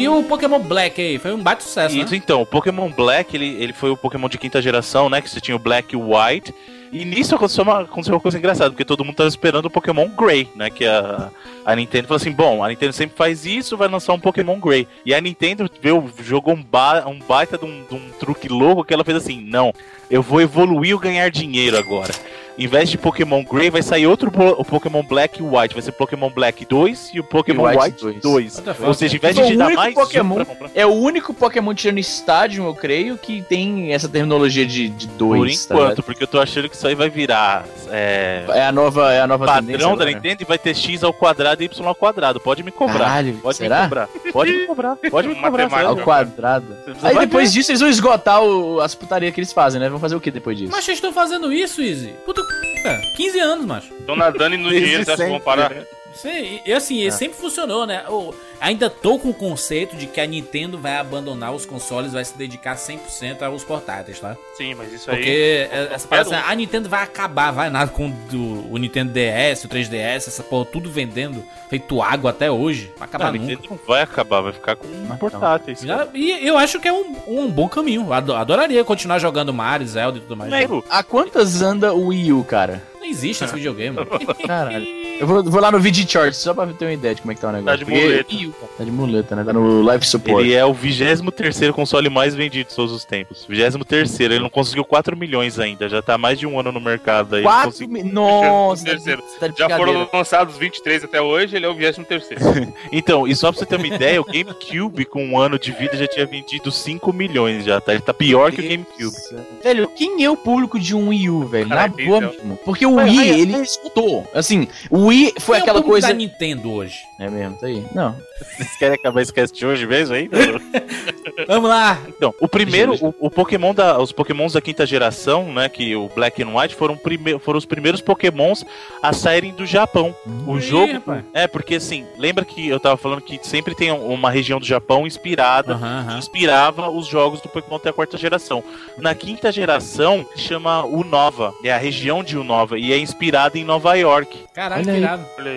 E o Pokémon Black aí? Foi um baita sucesso, Isso, né? então, o Pokémon Black, ele, ele foi o Pokémon de quinta geração, né? Que você tinha o Black e o White. E nisso aconteceu uma, aconteceu uma coisa engraçada, porque todo mundo tava esperando o Pokémon Grey, né? Que a, a Nintendo falou assim: bom, a Nintendo sempre faz isso, vai lançar um Pokémon Grey. E a Nintendo veio, jogou um, ba, um baita de um, de um truque louco que ela fez assim: não, eu vou evoluir o ganhar dinheiro agora. Em vez de Pokémon Grey, vai sair outro po- o Pokémon Black e White. Vai ser Pokémon Black 2 e o Pokémon White White 2. 2. What the fuck? Ou seja, em vez de o te dar mais Pokémon- um. É o único Pokémon tirando Stadium, eu creio, que tem essa terminologia de, de dois. Por tá enquanto, porque eu tô achando que isso aí vai virar é, é a nova, é a nova padrão da. Nintendo e vai ter x ao quadrado e y ao quadrado. Pode me cobrar. Caralho, pode será? me cobrar. Pode me cobrar. Pode me cobrar. Ao quadrado. Aí depois disso eles vão esgotar o- as putarias que eles fazem, né? Vão fazer o que depois disso? Mas vocês estão fazendo isso, Izzy? Puta que É, 15 anos, macho. Estão nadando e no dinheiro, você acha que vão parar? né? Sim, e assim, É. sempre funcionou, né? Eu ainda tô com o conceito de que a Nintendo vai abandonar os consoles, vai se dedicar 100% aos portáteis, tá? Sim, mas isso aí. Porque é- essa qualquer parada, assim, a Nintendo vai acabar, vai nada com do- o Nintendo DS, o 3DS, essa porra, tudo vendendo, feito água até hoje. Vai acabar Não, a nunca. Nintendo não vai acabar, vai ficar com portáteis. Já- E eu acho que é um, um bom caminho. Eu adoraria continuar jogando Mario, Zelda e tudo mais. Nego, a quantas anda o Wii U, cara? Não existe esse videogame. Caralho. Eu vou, vou lá no VG Charts só pra ter uma ideia de como é que tá o negócio. de Porque- muleta. Wii U, cara, Tá de muleta, né? Tá no Live Support. Ele é o 23 console mais vendido de todos os tempos. 23 ele não conseguiu 4 milhões ainda, já tá mais de um ano no mercado aí. ele 4 conseguiu- mi... Nossa, tá de Já foram lançados 23 até hoje, ele é o 23 Então, e só pra você ter uma ideia, o GameCube com um ano de vida já tinha vendido 5 milhões já, tá? Ele tá pior que o GameCube. Velho, quem é o público de um Wii U, velho? Na boa então. mesmo. Porque o Wii, ele escutou. Assim, o Wii foi Quem é o aquela público coisa. da Nintendo hoje. É mesmo, tá aí. Não. Vocês querem acabar esse cast hoje mesmo aí? Vamos lá. Então, o primeiro, o, o Pokémon da, os Pokémons da quinta geração, né, que o Black and White foram, prime, foram os primeiros Pokémons a saírem do Japão. O Ih, jogo rapaz. é porque assim, lembra que eu tava falando que sempre tem um- uma região do Japão inspirada, que inspirava os jogos do Pokémon até a quarta geração. Na quinta geração chama Unova, é a região de Unova e é inspirada em Nova York. Caralho, Olha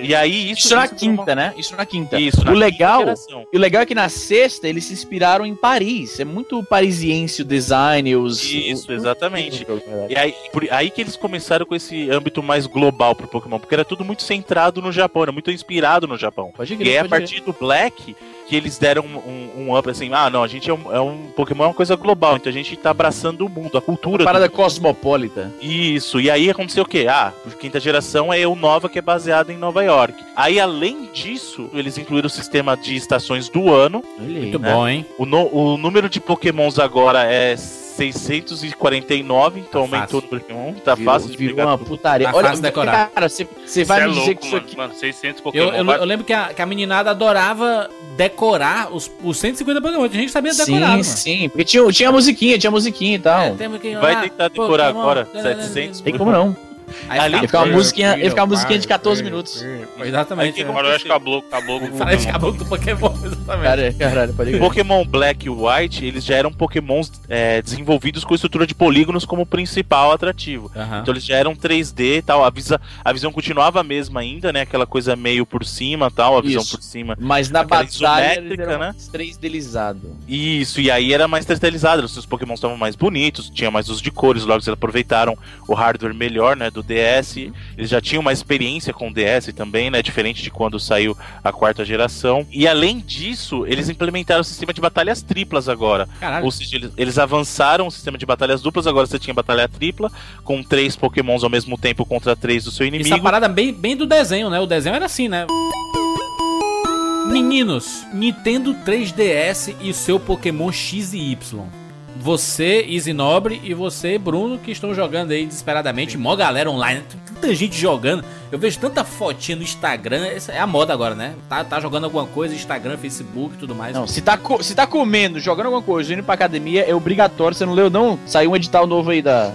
E aí isso, Isso, na isso uma- quinta, né? Isso na quinta. Isso, na o legal, e o legal é que na sexta eles se inspiraram em Paris. É muito parisiense o design, os. Isso, o- exatamente. E aí, por, aí que eles começaram com esse âmbito mais global pro Pokémon, porque era tudo muito centrado no Japão, era muito inspirado no Japão. Pode E crer, aí, a pode crer. partir do Black, que eles deram um, um, um up assim, ah, não, a gente é um, é um Pokémon é uma coisa global, então a gente tá abraçando o mundo, a cultura. Parada do... cosmopolita. Isso, e aí aconteceu o quê? Ah, a quinta geração é o Nova, que é baseado em Nova York. Aí, além disso, eles incluíram o sistema de estações do ano. Muito né? bom, hein? O, no- o número de Pokémons agora é 649, então Tá aumentou fácil. o número de Pokémon. Tá Virou- fácil de virou pegar uma putaria. Tá Olha, fácil de decorar. Cara, você, você Isso vai é me dizer louco, que isso mano. aqui. Mano, 600 Eu, Pokémon. eu, vai- eu lembro que a, que a meninada adorava decorar os, os 150 Pokémon. A gente sabia decorar, Sim, mano. sim. Porque tinha, tinha musiquinha, tinha musiquinha e tal. É, que Vai lá, tentar decorar Pokémon, agora, né, 700. Tem como não. Aí Ali- Ia ficar uma musiquinha, ia ficar uma musiquinha de 14 minutos. Exatamente. Aí é. Agora eu acho que acabou, acabou. com o Falei de Pokémon. cabelo do Pokémon, exatamente. Cara, caralho, pode crer. Pokémon Black e White, eles já eram Pokémons é, desenvolvidos com estrutura de polígonos como principal atrativo. Então eles já eram 3D e tal, a, visa, a visão continuava a mesma ainda, né? Aquela coisa meio por cima tal, a visão Isso. por cima. Mas na batalha eram né? mais 3D-lizado. Isso, e aí era mais terceirizado, os seus Pokémon estavam mais bonitos, tinha mais os de cores, logo eles aproveitaram o hardware melhor, né, do DS. Eles já tinham uma experiência com o DS também, né, diferente de quando saiu a quarta geração. E além disso, eles implementaram o sistema de batalhas triplas agora. Caralho. Ou seja, eles, eles avançaram o sistema de batalhas duplas, agora você tinha batalha tripla, com três Pokémons ao mesmo tempo contra três do seu Essa inimigo. parada bem, bem do desenho, né? O desenho era assim, né? Meninos, Nintendo 3DS e seu Pokémon X e Y. Você, Easy Nobre, e você, Bruno, que estão jogando aí desesperadamente. Mó galera online, tanta gente jogando. Eu vejo tanta fotinha no Instagram. Essa é a moda agora, né? Tá, tá jogando alguma coisa, Instagram, Facebook e tudo mais. Não, se tá, se tá comendo, jogando alguma coisa, indo pra academia, é obrigatório. Você não leu, não? Saiu um edital novo aí da.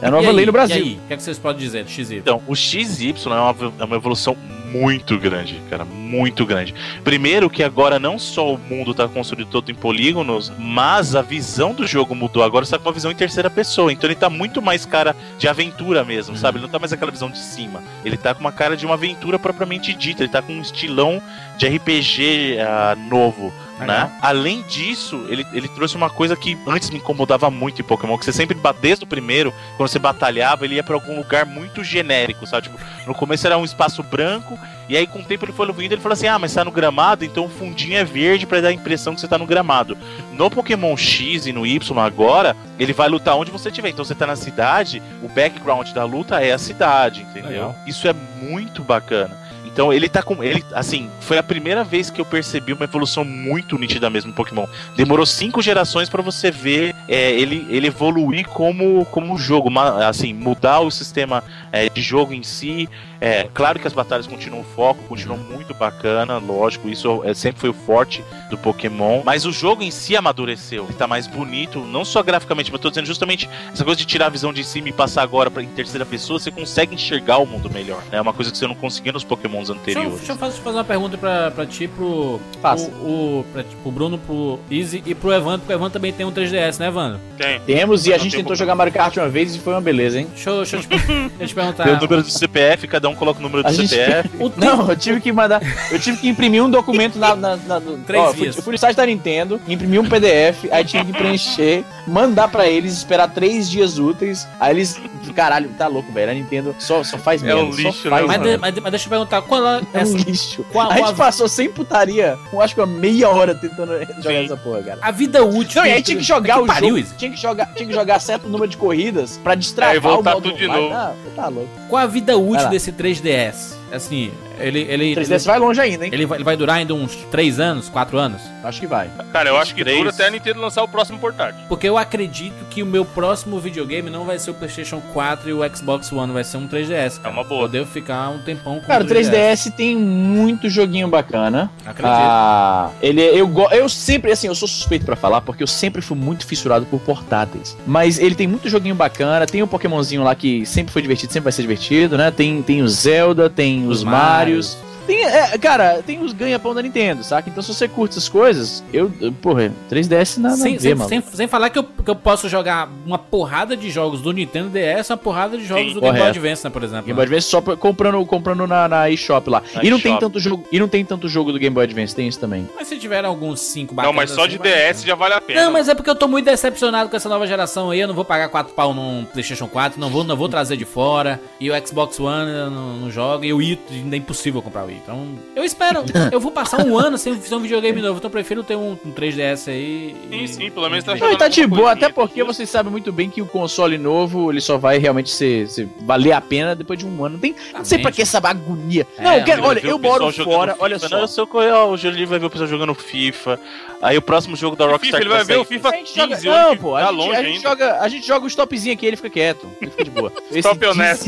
É a nova aí? lei no Brasil. E aí? O que, é que vocês podem dizer do XY? Então, o XY é uma, é uma evolução muito grande, cara, muito grande. Primeiro que agora não só o mundo tá construído todo em polígonos, mas a visão do jogo mudou. Agora você tá com uma visão em terceira pessoa, então ele tá muito mais cara de aventura mesmo, sabe? Ele não tá mais aquela visão de cima. Ele tá com uma cara de uma aventura propriamente dita, ele tá com um estilão de RPG ah, novo. Legal. Né? Além disso, ele, ele trouxe uma coisa que antes me incomodava muito em Pokémon, que você sempre, desde o primeiro, quando você batalhava, ele ia pra algum lugar muito genérico, sabe? Tipo, no começo era um espaço branco, e aí com o tempo ele foi evoluindo, ele falou assim, ah, mas tá no gramado, então o fundinho é verde pra dar a impressão que você tá no gramado. No Pokémon X e no Y agora, ele vai lutar onde você estiver. Então você tá na cidade, o background da luta é a cidade, entendeu? Legal. Isso é muito bacana. Então ele tá com. Ele, assim, foi a primeira vez que eu percebi uma evolução muito nítida mesmo no Pokémon. Demorou cinco gerações pra você ver é, ele, ele evoluir como, como jogo, ma- assim, mudar o sistema é, de jogo em si. É, claro que as batalhas continuam o foco, continuam muito bacana, lógico, isso é, sempre foi o forte do Pokémon. Mas o jogo em si amadureceu, ele tá mais bonito, não só graficamente, mas tô dizendo justamente essa coisa de tirar a visão de cima e passar agora pra, em terceira pessoa, você consegue enxergar o mundo melhor. É uma coisa que você não conseguia nos Pokémons Deixa eu, anteriores. deixa eu fazer, uma pergunta pra, pra ti, pro. Faça. O, o, pra, pro Bruno, pro Easy e pro Evandro, porque o Evandro também tem um 3DS, né, Evandro? Tem. Temos e a gente tentou como. jogar Mario Kart uma vez e foi uma beleza, hein? Deixa eu, deixa eu, te, deixa eu te perguntar. Tem o número do CPF, cada um coloca o número do gente- CPF. Não, eu tive que mandar. Eu tive que imprimir um documento na. na, na- no- Três ó, dias. eu fui no site da Nintendo, imprimi um PDF, aí tinha que preencher, mandar pra eles, esperar três dias úteis. Aí eles. Caralho, tá louco, velho. A Nintendo só, só faz É merda. um só lixo, faz né, Mas, de- mas, mas deixa eu perguntar, é É um lixo. qual- a gente qual- passou sem putaria, eu acho que uma meia hora tentando jogar essa porra, cara. a vida útil. Não, e aí tinha que jogar que o pariu, jogo. Izzy. Tinha que jogar, tinha que jogar certo número de corridas pra destravar É, voltar o modo tudo de novo. Ah, tá louco. Qual a vida útil desse 3DS? Assim, ele. ele 3DS vai longe ainda, hein? ele, vai, ele vai durar ainda uns 3 anos, 4 anos? Acho que vai. Cara, eu acho que Três. dura até a Nintendo lançar o próximo portátil. Porque eu acredito que o meu próximo videogame não vai ser o PlayStation 4 e o Xbox One, vai ser um 3DS. Cara. É uma boa. Poder eu ficar um tempão com Cara, o 3DS tem muito joguinho bacana. Acredito. Ah, ele eu go- eu sempre assim, eu sou suspeito pra falar porque eu sempre fui muito fissurado por portáteis. Mas ele tem muito joguinho bacana, tem o Pokémonzinho lá que sempre foi divertido, sempre vai ser divertido, né? Tem tem o Zelda, tem os, Os vários Tem, é, cara, tem os ganha-pão da Nintendo, saca? Então se você curte essas coisas, eu, eu porra, 3DS nada Sem, a ver, sem, mano. sem, sem falar que eu, que eu posso jogar uma porrada de jogos do Nintendo DS, uma porrada de jogos Sim, do Game Boy correto. Advance, né, por exemplo. Game Boy Advance só pra- comprando, comprando na, na eShop lá. Na e não tem tanto jogo, e não tem tanto jogo do Game Boy Advance, tem isso também. Mas se tiver alguns 5 Não, mas só de DS já vale a pena. Não, mas é porque eu tô muito decepcionado com essa nova geração aí. Eu não vou pagar 4 pau num PlayStation 4, não vou, não vou trazer de fora. E o Xbox One eu não, não joga. E o Wii ainda é impossível comprar o Wii. Então, eu espero. eu vou passar um ano sem, sem um videogame novo. Então, eu prefiro ter um, um 3DS aí. Sim, e- sim, pelo menos tá Não, jogando e tá de boa, até porque vocês sabem muito bem que o console novo, ele só vai realmente ser, ser- valer a pena depois de um ano. Não, tem, não sei pra que essa agonia. É, não, eu quero, vai olha, eu moro fora, FIFA, olha Não, só. eu sei qual é, ó, o Júlio vai ver o pessoal jogando FIFA. Aí o próximo jogo da FIFA, Rockstar ele que vai ver o FIFA A gente joga, 15 não, pô, tá a gente, longe a gente ainda. joga, a gente joga o stopzinho aqui, ele fica quieto, ele fica de boa. Stop honesto.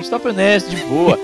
stop honesto, de boa.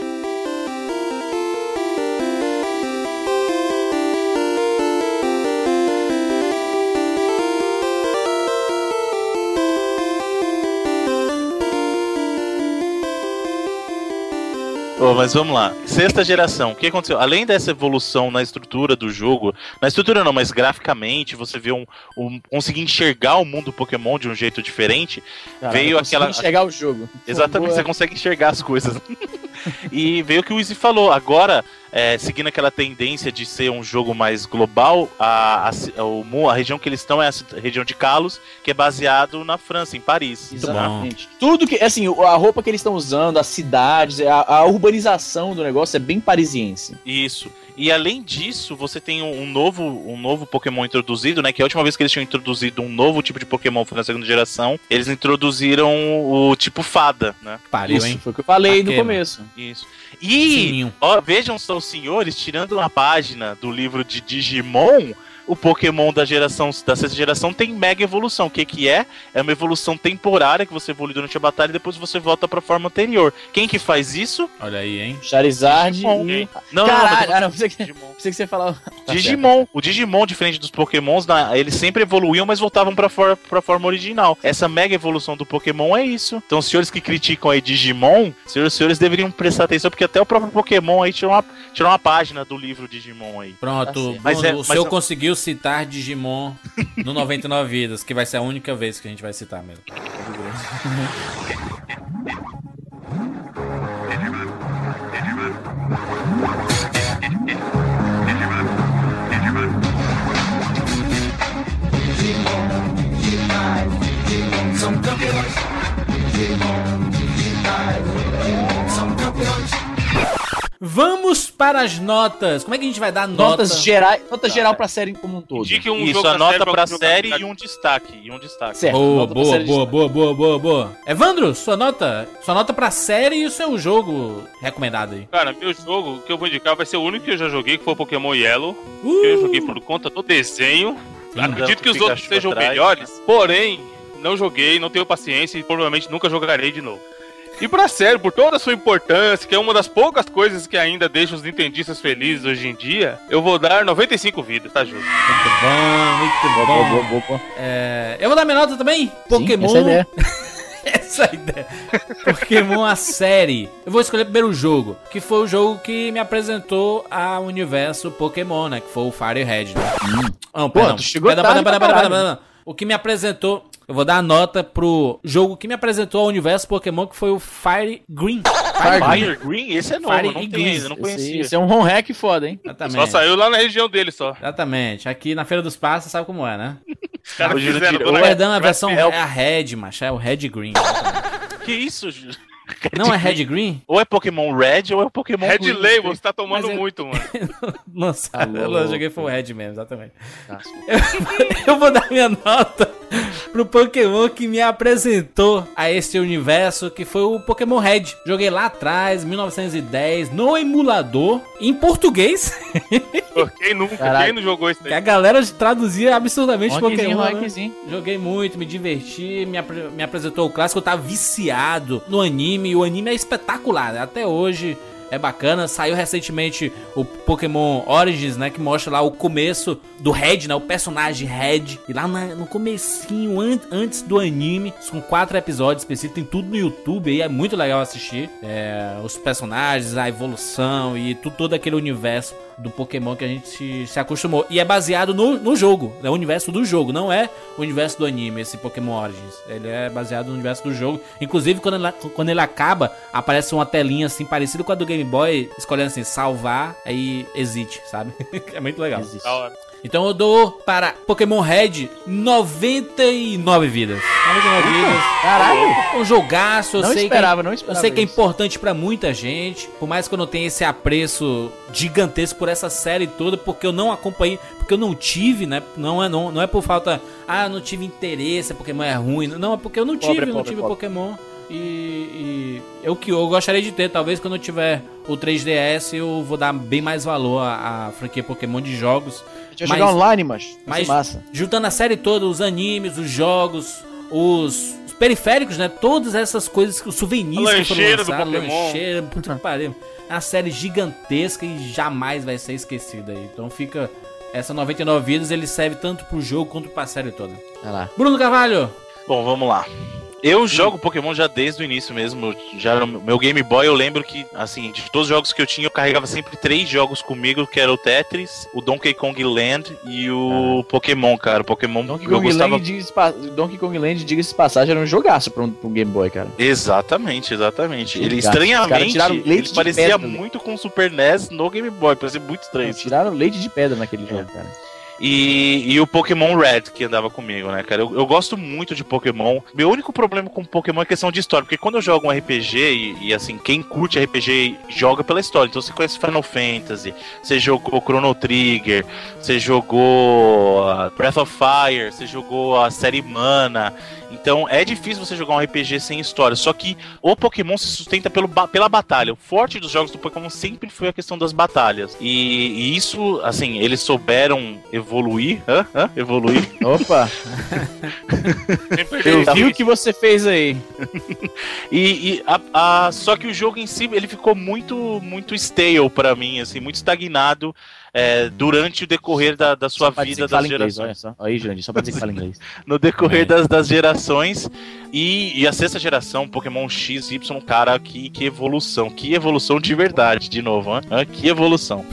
Ô, mas vamos lá. Sexta geração. O que aconteceu? Além dessa evolução na estrutura do jogo, na estrutura não, mas graficamente, você vê um, um conseguir enxergar o mundo Pokémon de um jeito diferente. Caralho, veio aquela enxergar o jogo. Exatamente, Boa. você consegue enxergar as coisas. e veio o que o Izzy falou. Agora, é, seguindo aquela tendência de ser um jogo mais global, a, a, o mu- a região que eles estão é a região de Kalos, que é baseado na França, em Paris. Exatamente. Tudo que, assim, a roupa que eles estão usando, as cidades, a, a urbanização do negócio é bem parisiense. Isso. E além disso, você tem um, novo, um novo Pokémon introduzido, né? Que a última vez que eles tinham introduzido um novo tipo de Pokémon foi na segunda geração. Eles introduziram o tipo fada, né? Pariu, Isso, hein? foi o que eu falei no começo. Isso. E ó, vejam só os senhores tirando uma página do livro de Digimon. O Pokémon da geração da sexta geração tem mega evolução. O que que é? É uma evolução temporária que você evolui durante a batalha e depois você volta pra forma anterior. Quem que faz isso? Olha aí, hein? Charizard Digimon. e... Não, Caralho, não, ah, não, pensei que, Digimon. pensei que você falava... Digimon. O Digimon, diferente dos Pokémons, na- eles sempre evoluíam, mas voltavam pra, for, pra forma original. Essa mega evolução do Pokémon é isso. Então, os senhores que criticam aí Digimon, senhores, os senhores deveriam prestar atenção, porque até o próprio Pokémon aí tirou uma, tirou uma página do livro Digimon aí. Pronto, Tá. Mas é- o mas senhor é- conseguiu citar Digimon no 99 Vidas, que vai ser a única vez que a gente vai citar mesmo. Vamos para as notas. Como é que a gente vai dar nota? Notas gerais, nota geral pra série como um todo. Indique um Isso, jogo a nota pra jogar. série e um destaque. E um destaque. Certo. Boa, boa, boa, boa, boa, boa, boa. Evandro, sua nota? Sua nota pra série e o seu jogo recomendado aí. Cara, meu jogo que eu vou indicar vai ser o único que eu já joguei, que foi o Pokémon Yellow. Uh, Que eu joguei por conta do desenho. Acredito que os outros sejam atrás, melhores, porém, não joguei, não tenho paciência e provavelmente nunca jogarei de novo. E pra série, por toda a sua importância, que é uma das poucas coisas que ainda deixa os nintendistas felizes hoje em dia, eu vou dar 95 vidas, tá, Júlio? Muito bom, muito bom. boa, boa, boa. É, eu vou dar minha nota também. Pokémon. essa é a ideia. Essa é a ideia. Pokémon a série. Eu vou escolher primeiro o jogo, que foi o jogo que me apresentou ao universo Pokémon, né? Que foi o Fire Red, né? Não, Pô, perdão. tu chegou Perdão, tarde perdão, perdão, caralho. perdão, perdão. O que me apresentou. Eu vou dar a nota pro jogo que me apresentou ao universo Pokémon, que foi o Fire Green. Fire, Green. Fire Green? Esse é novo, Fire eu não Green. ainda, não conhecia. esse é um home hack foda, hein? Só Exatamente. saiu lá na região dele só. Exatamente. Aqui na Feira dos Passos, sabe como é, né? Os caras fizeram O Perdão, a versão é a Red, macho. É o Red Green. Que isso, Júlio? Não é Red Green? Ou é Pokémon Red ou é Pokémon Red Green. Label, você tá tomando é- muito, mano. Lançado. Alô. Eu joguei foi o Red mesmo, exatamente. Nossa. Eu vou dar minha nota pro Pokémon que me apresentou a esse universo, que foi o Pokémon Red. Joguei lá atrás, 1910, no emulador, em português. Quem nunca? Caralho. Quem não jogou isso daí? a galera traduzia absurdamente Rockzinho, Pokémon. né? Joguei muito, me diverti, me, apre- me apresentou o clássico, eu tava viciado no anime, e o anime é espetacular, né? até hoje é bacana. Saiu recentemente o Pokémon Origins, né, que mostra lá o começo do Red, né, o personagem Red, e lá na- no comecinho, an- antes do anime, com quatro episódios específicos, tem tudo no YouTube aí, é muito legal assistir. É, os personagens, a evolução e tu- todo aquele universo do Pokémon que a gente se, se acostumou. E é baseado no, no jogo, é o universo do jogo, não é o universo do anime, esse Pokémon Origins. Ele é baseado no universo do jogo. Inclusive, quando ele, quando ele acaba, aparece uma telinha assim, parecida com a do Game Boy, escolhendo assim, salvar, aí exit, sabe? é muito legal. Existe. Então eu dou para Pokémon Red 99 vidas. 99 vidas. Caralho! Um jogaço, eu Não sei esperava, que, não Eu esperava sei que é isso. importante pra muita gente, por mais que eu não tenha esse apreço gigantesco por essa série toda, porque eu não acompanhei, porque eu não tive, né? Não é, não, não é por falta, ah, eu não tive interesse, Pokémon é ruim. Não, é porque eu não tive, Pobre, eu não pobre, tive pobre. Pokémon. E, e eu que eu gostaria de ter, talvez quando eu tiver o 3DS eu vou dar bem mais valor à, à franquia Pokémon de jogos. Mas- jogar online, mas. Mas massa. juntando a série toda, os animes, os jogos, os, os periféricos, né? Todas essas coisas, os souvenirs A que foram lançados, lancheira, puta que pariu. É uma série gigantesca e jamais vai ser esquecida aí. Então fica essa 99 vidas, ele serve tanto pro jogo quanto pra série toda. Vai lá. Bruno Carvalho, Bom, vamos lá. Eu jogo Pokémon já desde o início mesmo. Já meu Game Boy eu lembro que, assim, de todos os jogos que eu tinha, eu carregava sempre três jogos comigo, que era o Tetris, o Donkey Kong Land e o Pokémon, cara. O Pokémon Donkey eu Kong, gostava. Land, diga-se pa- Donkey Kong Land, diga-se passagem, era um jogaço pra um, pra um Game Boy, cara. Exatamente, exatamente. Ele Jogaço. Estranhamente ele parecia pedra, né? muito com o Super NES no Game Boy, parecia muito estranho. Eles tiraram leite de pedra naquele jogo, cara. E, e o Pokémon Red que andava comigo, né, cara? Eu, eu gosto muito de Pokémon. Meu único problema com Pokémon é questão de história, porque quando eu jogo um RPG, e, e, assim, quem curte RPG joga pela história. Então você conhece Final Fantasy, você jogou Chrono Trigger, você jogou uh, Breath of Fire, você jogou a série Mana. Então é difícil você jogar um RPG sem história. Só que o Pokémon se sustenta pelo, ba- pela batalha. O forte dos jogos do Pokémon sempre foi a questão das batalhas. E, e isso, assim, eles souberam evoluir. Hã? Hã? Evoluir. Opa, eu o vi o que você fez aí. E, e a, a- só que o jogo em si ele ficou muito muito stale pra mim, assim, muito estagnado é, durante o decorrer da, da sua Só vida das inglês, gerações. olha só. Aí, Jandir, só pra dizer que fala inglês. no decorrer É. das, das gerações. E, e a sexta geração, Pokémon X, Y, cara, que, que evolução. Que evolução de verdade, de novo? Hã? Que evolução.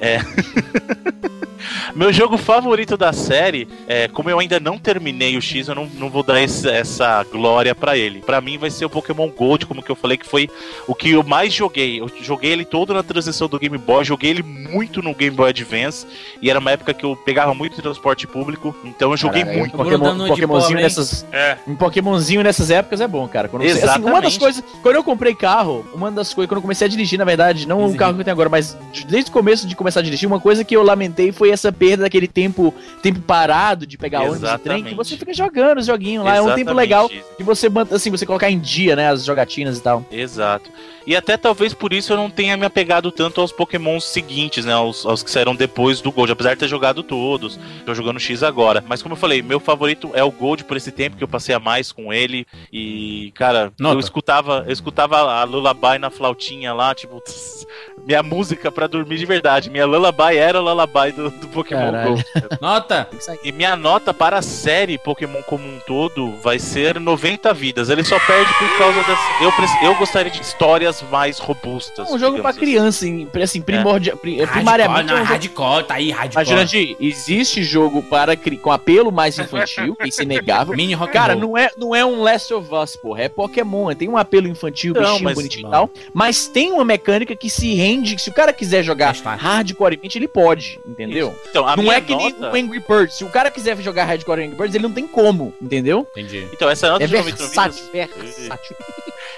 É. Meu jogo favorito da série, é, como eu ainda não terminei o X, eu não, não vou dar esse- essa glória pra ele. Pra mim vai ser o Pokémon Gold, como que eu falei, que foi o que eu mais joguei. Eu joguei ele todo na transição do Game Boy, joguei ele muito no Game Boy Advance, e era uma época que eu pegava muito transporte público, então eu joguei Caralho, muito. Um Pokémon, de Pokémonzinho nessas, É. um Pokémonzinho nessas épocas é bom, cara. Quando você- assim, uma das Exatamente. coisas, quando eu comprei carro, uma das coisas, quando eu comecei a dirigir, na verdade, não o carro que eu tenho agora, mas de- desde o começo de começar a dirigir, uma coisa que eu lamentei foi essa perda daquele tempo, tempo parado de pegar ônibus e trem, que Exatamente. você fica jogando os joguinhos lá. É um tempo Exatamente legal de você, assim, você colocar em dia, né, as jogatinas e tal. Exato. E até talvez por isso eu não tenha me apegado tanto aos Pokémons seguintes, né? Aos, aos que saíram depois do Gold. Apesar de ter jogado todos. Tô jogando X agora. Mas como eu falei, meu favorito é o Gold por esse tempo que eu passei a mais com ele. E, cara, Nota. eu escutava, eu escutava a Lullaby na flautinha lá, tipo, tss, minha música pra dormir de verdade. Minha Lullaby era a Lullaby do, do Pokémon Caralho. Go. Nota. E minha nota para a série Pokémon como um todo vai ser 90 vidas. Ele só perde por causa das. Eu, eu gostaria de histórias mais robustas. É um jogo pra digamos criança, em- assim, primordia, pri- Hardcore, primariamente não, é um hardcore, tá aí, Mas, hardcore. Jurandir, existe jogo para com apelo mais infantil, isso é inegável. Mini rock Cara, não é, não é um Last of Us, porra. É Pokémon. Tem um apelo infantil, Não, bichinho mas- bonitinho e tal. Mas tem uma mecânica que se rende. que Se o cara quiser jogar Mas hardcoremente, ele pode, entendeu? Então, a não minha é que nem nota- o Angry Birds. Se o cara quiser jogar hardcore Angry Birds, ele não tem como, entendeu? Entendi. Então, essa nota É de 90 versátil, versátil.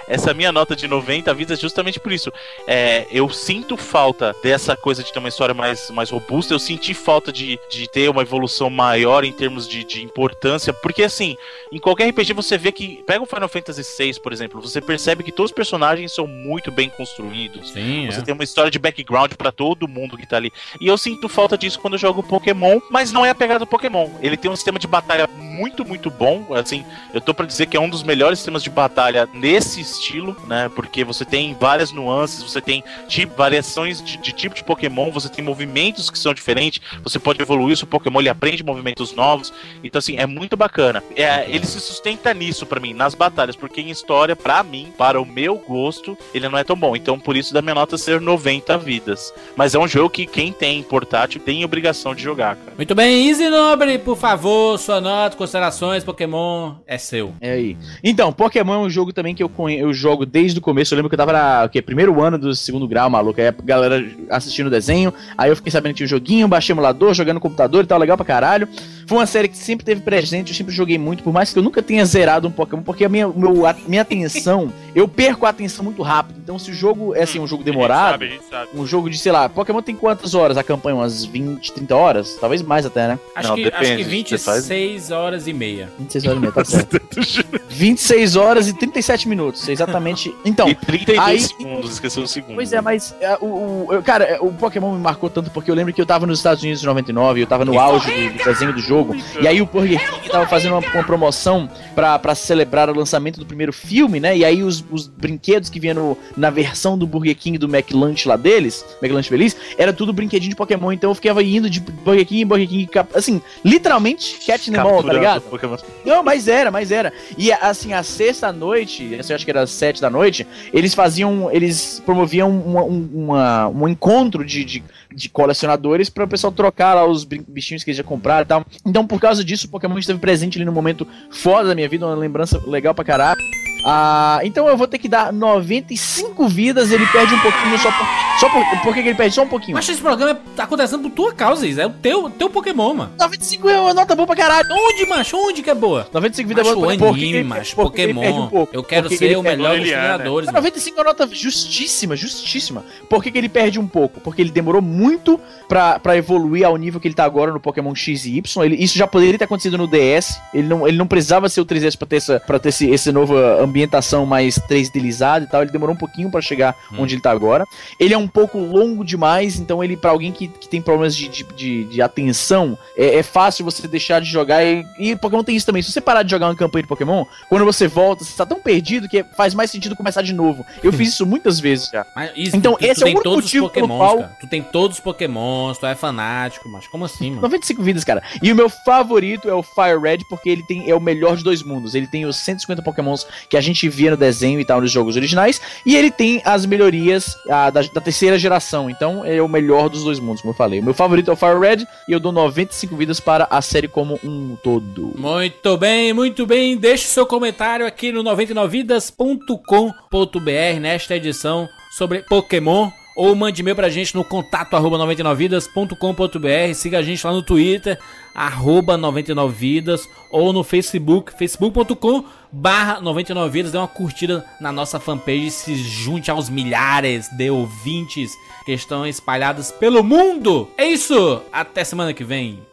Essa minha nota de 90 vidas é justamente por isso. É, eu sinto falta dessa coisa de ter uma história mais, mais robusta. Eu senti falta de, de ter uma evolução maior em termos de, de importância. Porque, assim, em qualquer RPG você vê que. Pega o Final Fantasy VI, por exemplo. Você percebe que todos os personagens são muito bem construídos. Sim, Você é. tem uma história de background pra todo mundo que tá ali. E eu sinto falta disso quando eu jogo Pokémon, mas não é a pegada do Pokémon. Ele tem um sistema de batalha muito, muito bom. Assim, eu tô pra dizer que é um dos melhores sistemas de batalha nesse estilo, né? Porque você tem várias nuances, você tem tipo, variações de, de tipo de Pokémon, você tem movimentos que são diferentes, você pode evoluir o seu Pokémon, ele aprende movimentos novos. Então, assim, é muito bacana. É, ele se sustenta nisso pra mim, nas batalhas, porque em história, pra mim, para o meu gosto, ele não é tão bom. Então, por isso da minha nota ser 90 vidas. Mas é um jogo que quem tem portátil tem obrigação de jogar, cara. Muito bem, Easy Nobre, por favor, sua nota, considerações, Pokémon é seu. É aí. Então, Pokémon é um jogo também que eu, conhe- eu jogo desde o começo. Eu lembro que eu tava na o quê? primeiro ano do segundo grau, maluco. Aí a galera assistindo o desenho. Aí eu fiquei sabendo que tinha um joguinho, baixei emulador, jogando no computador e tal, legal pra caralho. Foi uma série que sempre teve presente, eu sempre joguei muito, por mais que eu nunca tenha zerado um Pokémon, porque a minha, meu, a minha atenção, eu perco a atenção muito rápido. Então, se o jogo é assim, um jogo demorado, A gente sabe, a gente sabe. um jogo de, sei lá, Pokémon tem quantas horas a campanha? Umas 20, 30 horas? Talvez mais até, né? Acho, Não, que, depende, acho que você faz- 26 horas e meia. 26 horas e meia, tá certo. 26 horas e 37 minutos, exatamente. Então, e 32 aí- segundos, esqueceu o segundo. Pois é, mas é, o, o- cara, é, o Pokémon me marcou tanto porque eu lembro que eu tava nos Estados Unidos em 99, eu tava no auge do, do desenho do jogo, e aí o Burger King tava fazendo uma, uma promoção pra, pra celebrar o lançamento do primeiro filme, né? E aí os, os brinquedos que vinham no- na versão do Burger King do McLunch lá deles, McLunch Feliz, era tudo brinquedinho de Pokémon, então eu ficava indo de Burger King em Burger King, assim, literalmente, the mall, tá ligado? Pokémon. Não, mas era, mas era. E assim, a sexta-noite, essa eu acho que era às sete da noite, eles faziam, eles promoviam uma- um, uma- um encontro de, de, de colecionadores para o pessoal trocar lá os bichinhos que eles já compraram e tal. Então, por causa disso, o Pokémon esteve presente ali no momento foda da minha vida, uma lembrança legal pra caralho. Ah, então eu vou ter que dar 95 vidas, ele perde um pouquinho só por. Só por, por que que ele perde só um pouquinho? Mas esse programa tá acontecendo por tua causa, Isa. É o teu, teu Pokémon, mano. 95 é uma nota boa pra caralho. Onde, macho? Onde que é boa? 95 vidas é boa porque anime, macho. Pokémon. um pouco. Eu quero ser o melhor dos Mas mano. 95 é uma nota justíssima, justíssima. Por que, que ele perde um pouco? Porque ele demorou muito pra, pra evoluir ao nível que ele tá agora no Pokémon X e Y. Ele- isso já poderia ter acontecido no DS. Ele não, ele não precisava ser o 3DS pra ter essa, pra ter esse, essa nova ambientação mais 3Dilizada e tal. Ele demorou um pouquinho pra chegar Hum. onde ele tá agora. Ele é um pouco longo demais, então ele, pra alguém que, que tem problemas de, de, de, de atenção, é, é fácil você deixar de jogar. E, e Pokémon tem isso também. Se você parar de jogar uma campanha de Pokémon, quando você volta, você tá tão perdido que faz mais sentido começar de novo. Eu fiz isso muitas vezes já. Isso, Então, tu, esse tu é o único motivo pelo Pokémons, qual- cara. Tu tem todos os Pokémons, tu é fanático, mas como assim, mano? 95 vidas, cara. E o meu favorito é o Fire Red, porque ele tem é o melhor de dois mundos. Ele tem os 150 Pokémons que a gente via no desenho e tal nos jogos originais. E ele tem as melhorias ah, da, da terceira geração. Então é o melhor dos dois mundos, como eu falei. O meu favorito é o Fire Red e eu dou 95 vidas para a série como um todo. Muito bem, muito bem. Deixe seu comentário aqui no 99vidas.com.br nesta edição sobre Pokémon. Ou mande e-mail pra gente no contato arroba 99vidas.com.br. Siga a gente lá no Twitter, arroba 99vidas. Ou no Facebook, facebook.com barra 99vidas. Dê uma curtida na nossa fanpage. Se junte aos milhares de ouvintes que estão espalhados pelo mundo. É isso! Até semana que vem.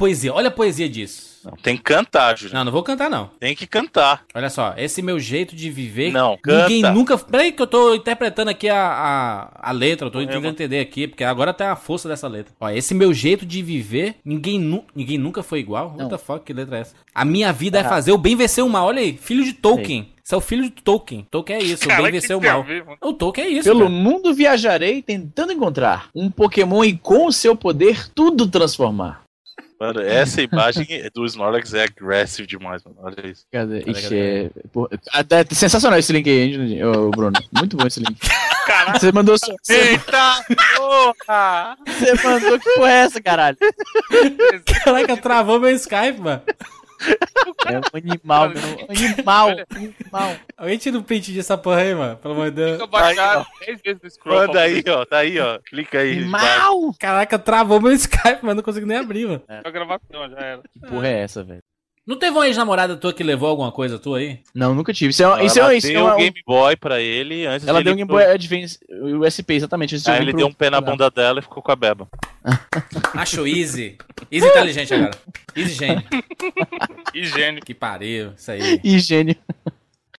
Poesia, olha a poesia disso. Não, tem que cantar, Júlio. Não, não vou cantar, não. Tem que cantar. Olha só, esse meu jeito de viver. Não, Ninguém canta. nunca. Peraí, que eu tô interpretando aqui a, a, a letra, eu tô tentando entender aqui, porque agora tem a força dessa letra. Ó, esse meu jeito de viver, ninguém, nu, ninguém nunca foi igual. What the fuck, que letra é essa? A minha vida é fazer o bem vencer o mal. Olha aí, filho de Tolkien. Você é o filho de Tolkien. Tolkien é isso, o Cara, bem que vencer o mal. O Tolkien é isso, Pelo cara. mundo viajarei tentando encontrar um Pokémon e com o seu poder tudo transformar. Mano, essa imagem do Snorlax é aggressive demais, mano. Olha isso. Cadê? Cadê, Ixi, cadê? é... pô, ah, é sensacional esse link aí, hein, Bruno? Muito bom esse link. Você mandou Eita porra! você mandou que porra é essa, caralho? Caraca, travou meu Skype, mano. É um animal, meu. Animal. Animal. Alguém tira um print dessa porra aí, mano. Pelo amor de Deus. Fica baixado 10 vezes no scroll. Manda aí, ó. Tá aí, ó. Clica aí. Animal! Caraca, travou meu Skype, mas não consigo nem abrir, mano. A gravação já era. Que porra é essa, velho? Não teve uma ex-namorada tua que levou alguma coisa tua aí? Não, nunca tive. Isso é, Ela isso é, isso é uma- Game Boy pra ele antes Ela de deu um ele Game Boy Advance, o SP, exatamente. antes vir ele pro- deu um pé na bunda dela e ficou com a beba. Acho easy. Easy inteligente agora. Easy gênio. Higiene. Que pariu, isso aí. Gênio.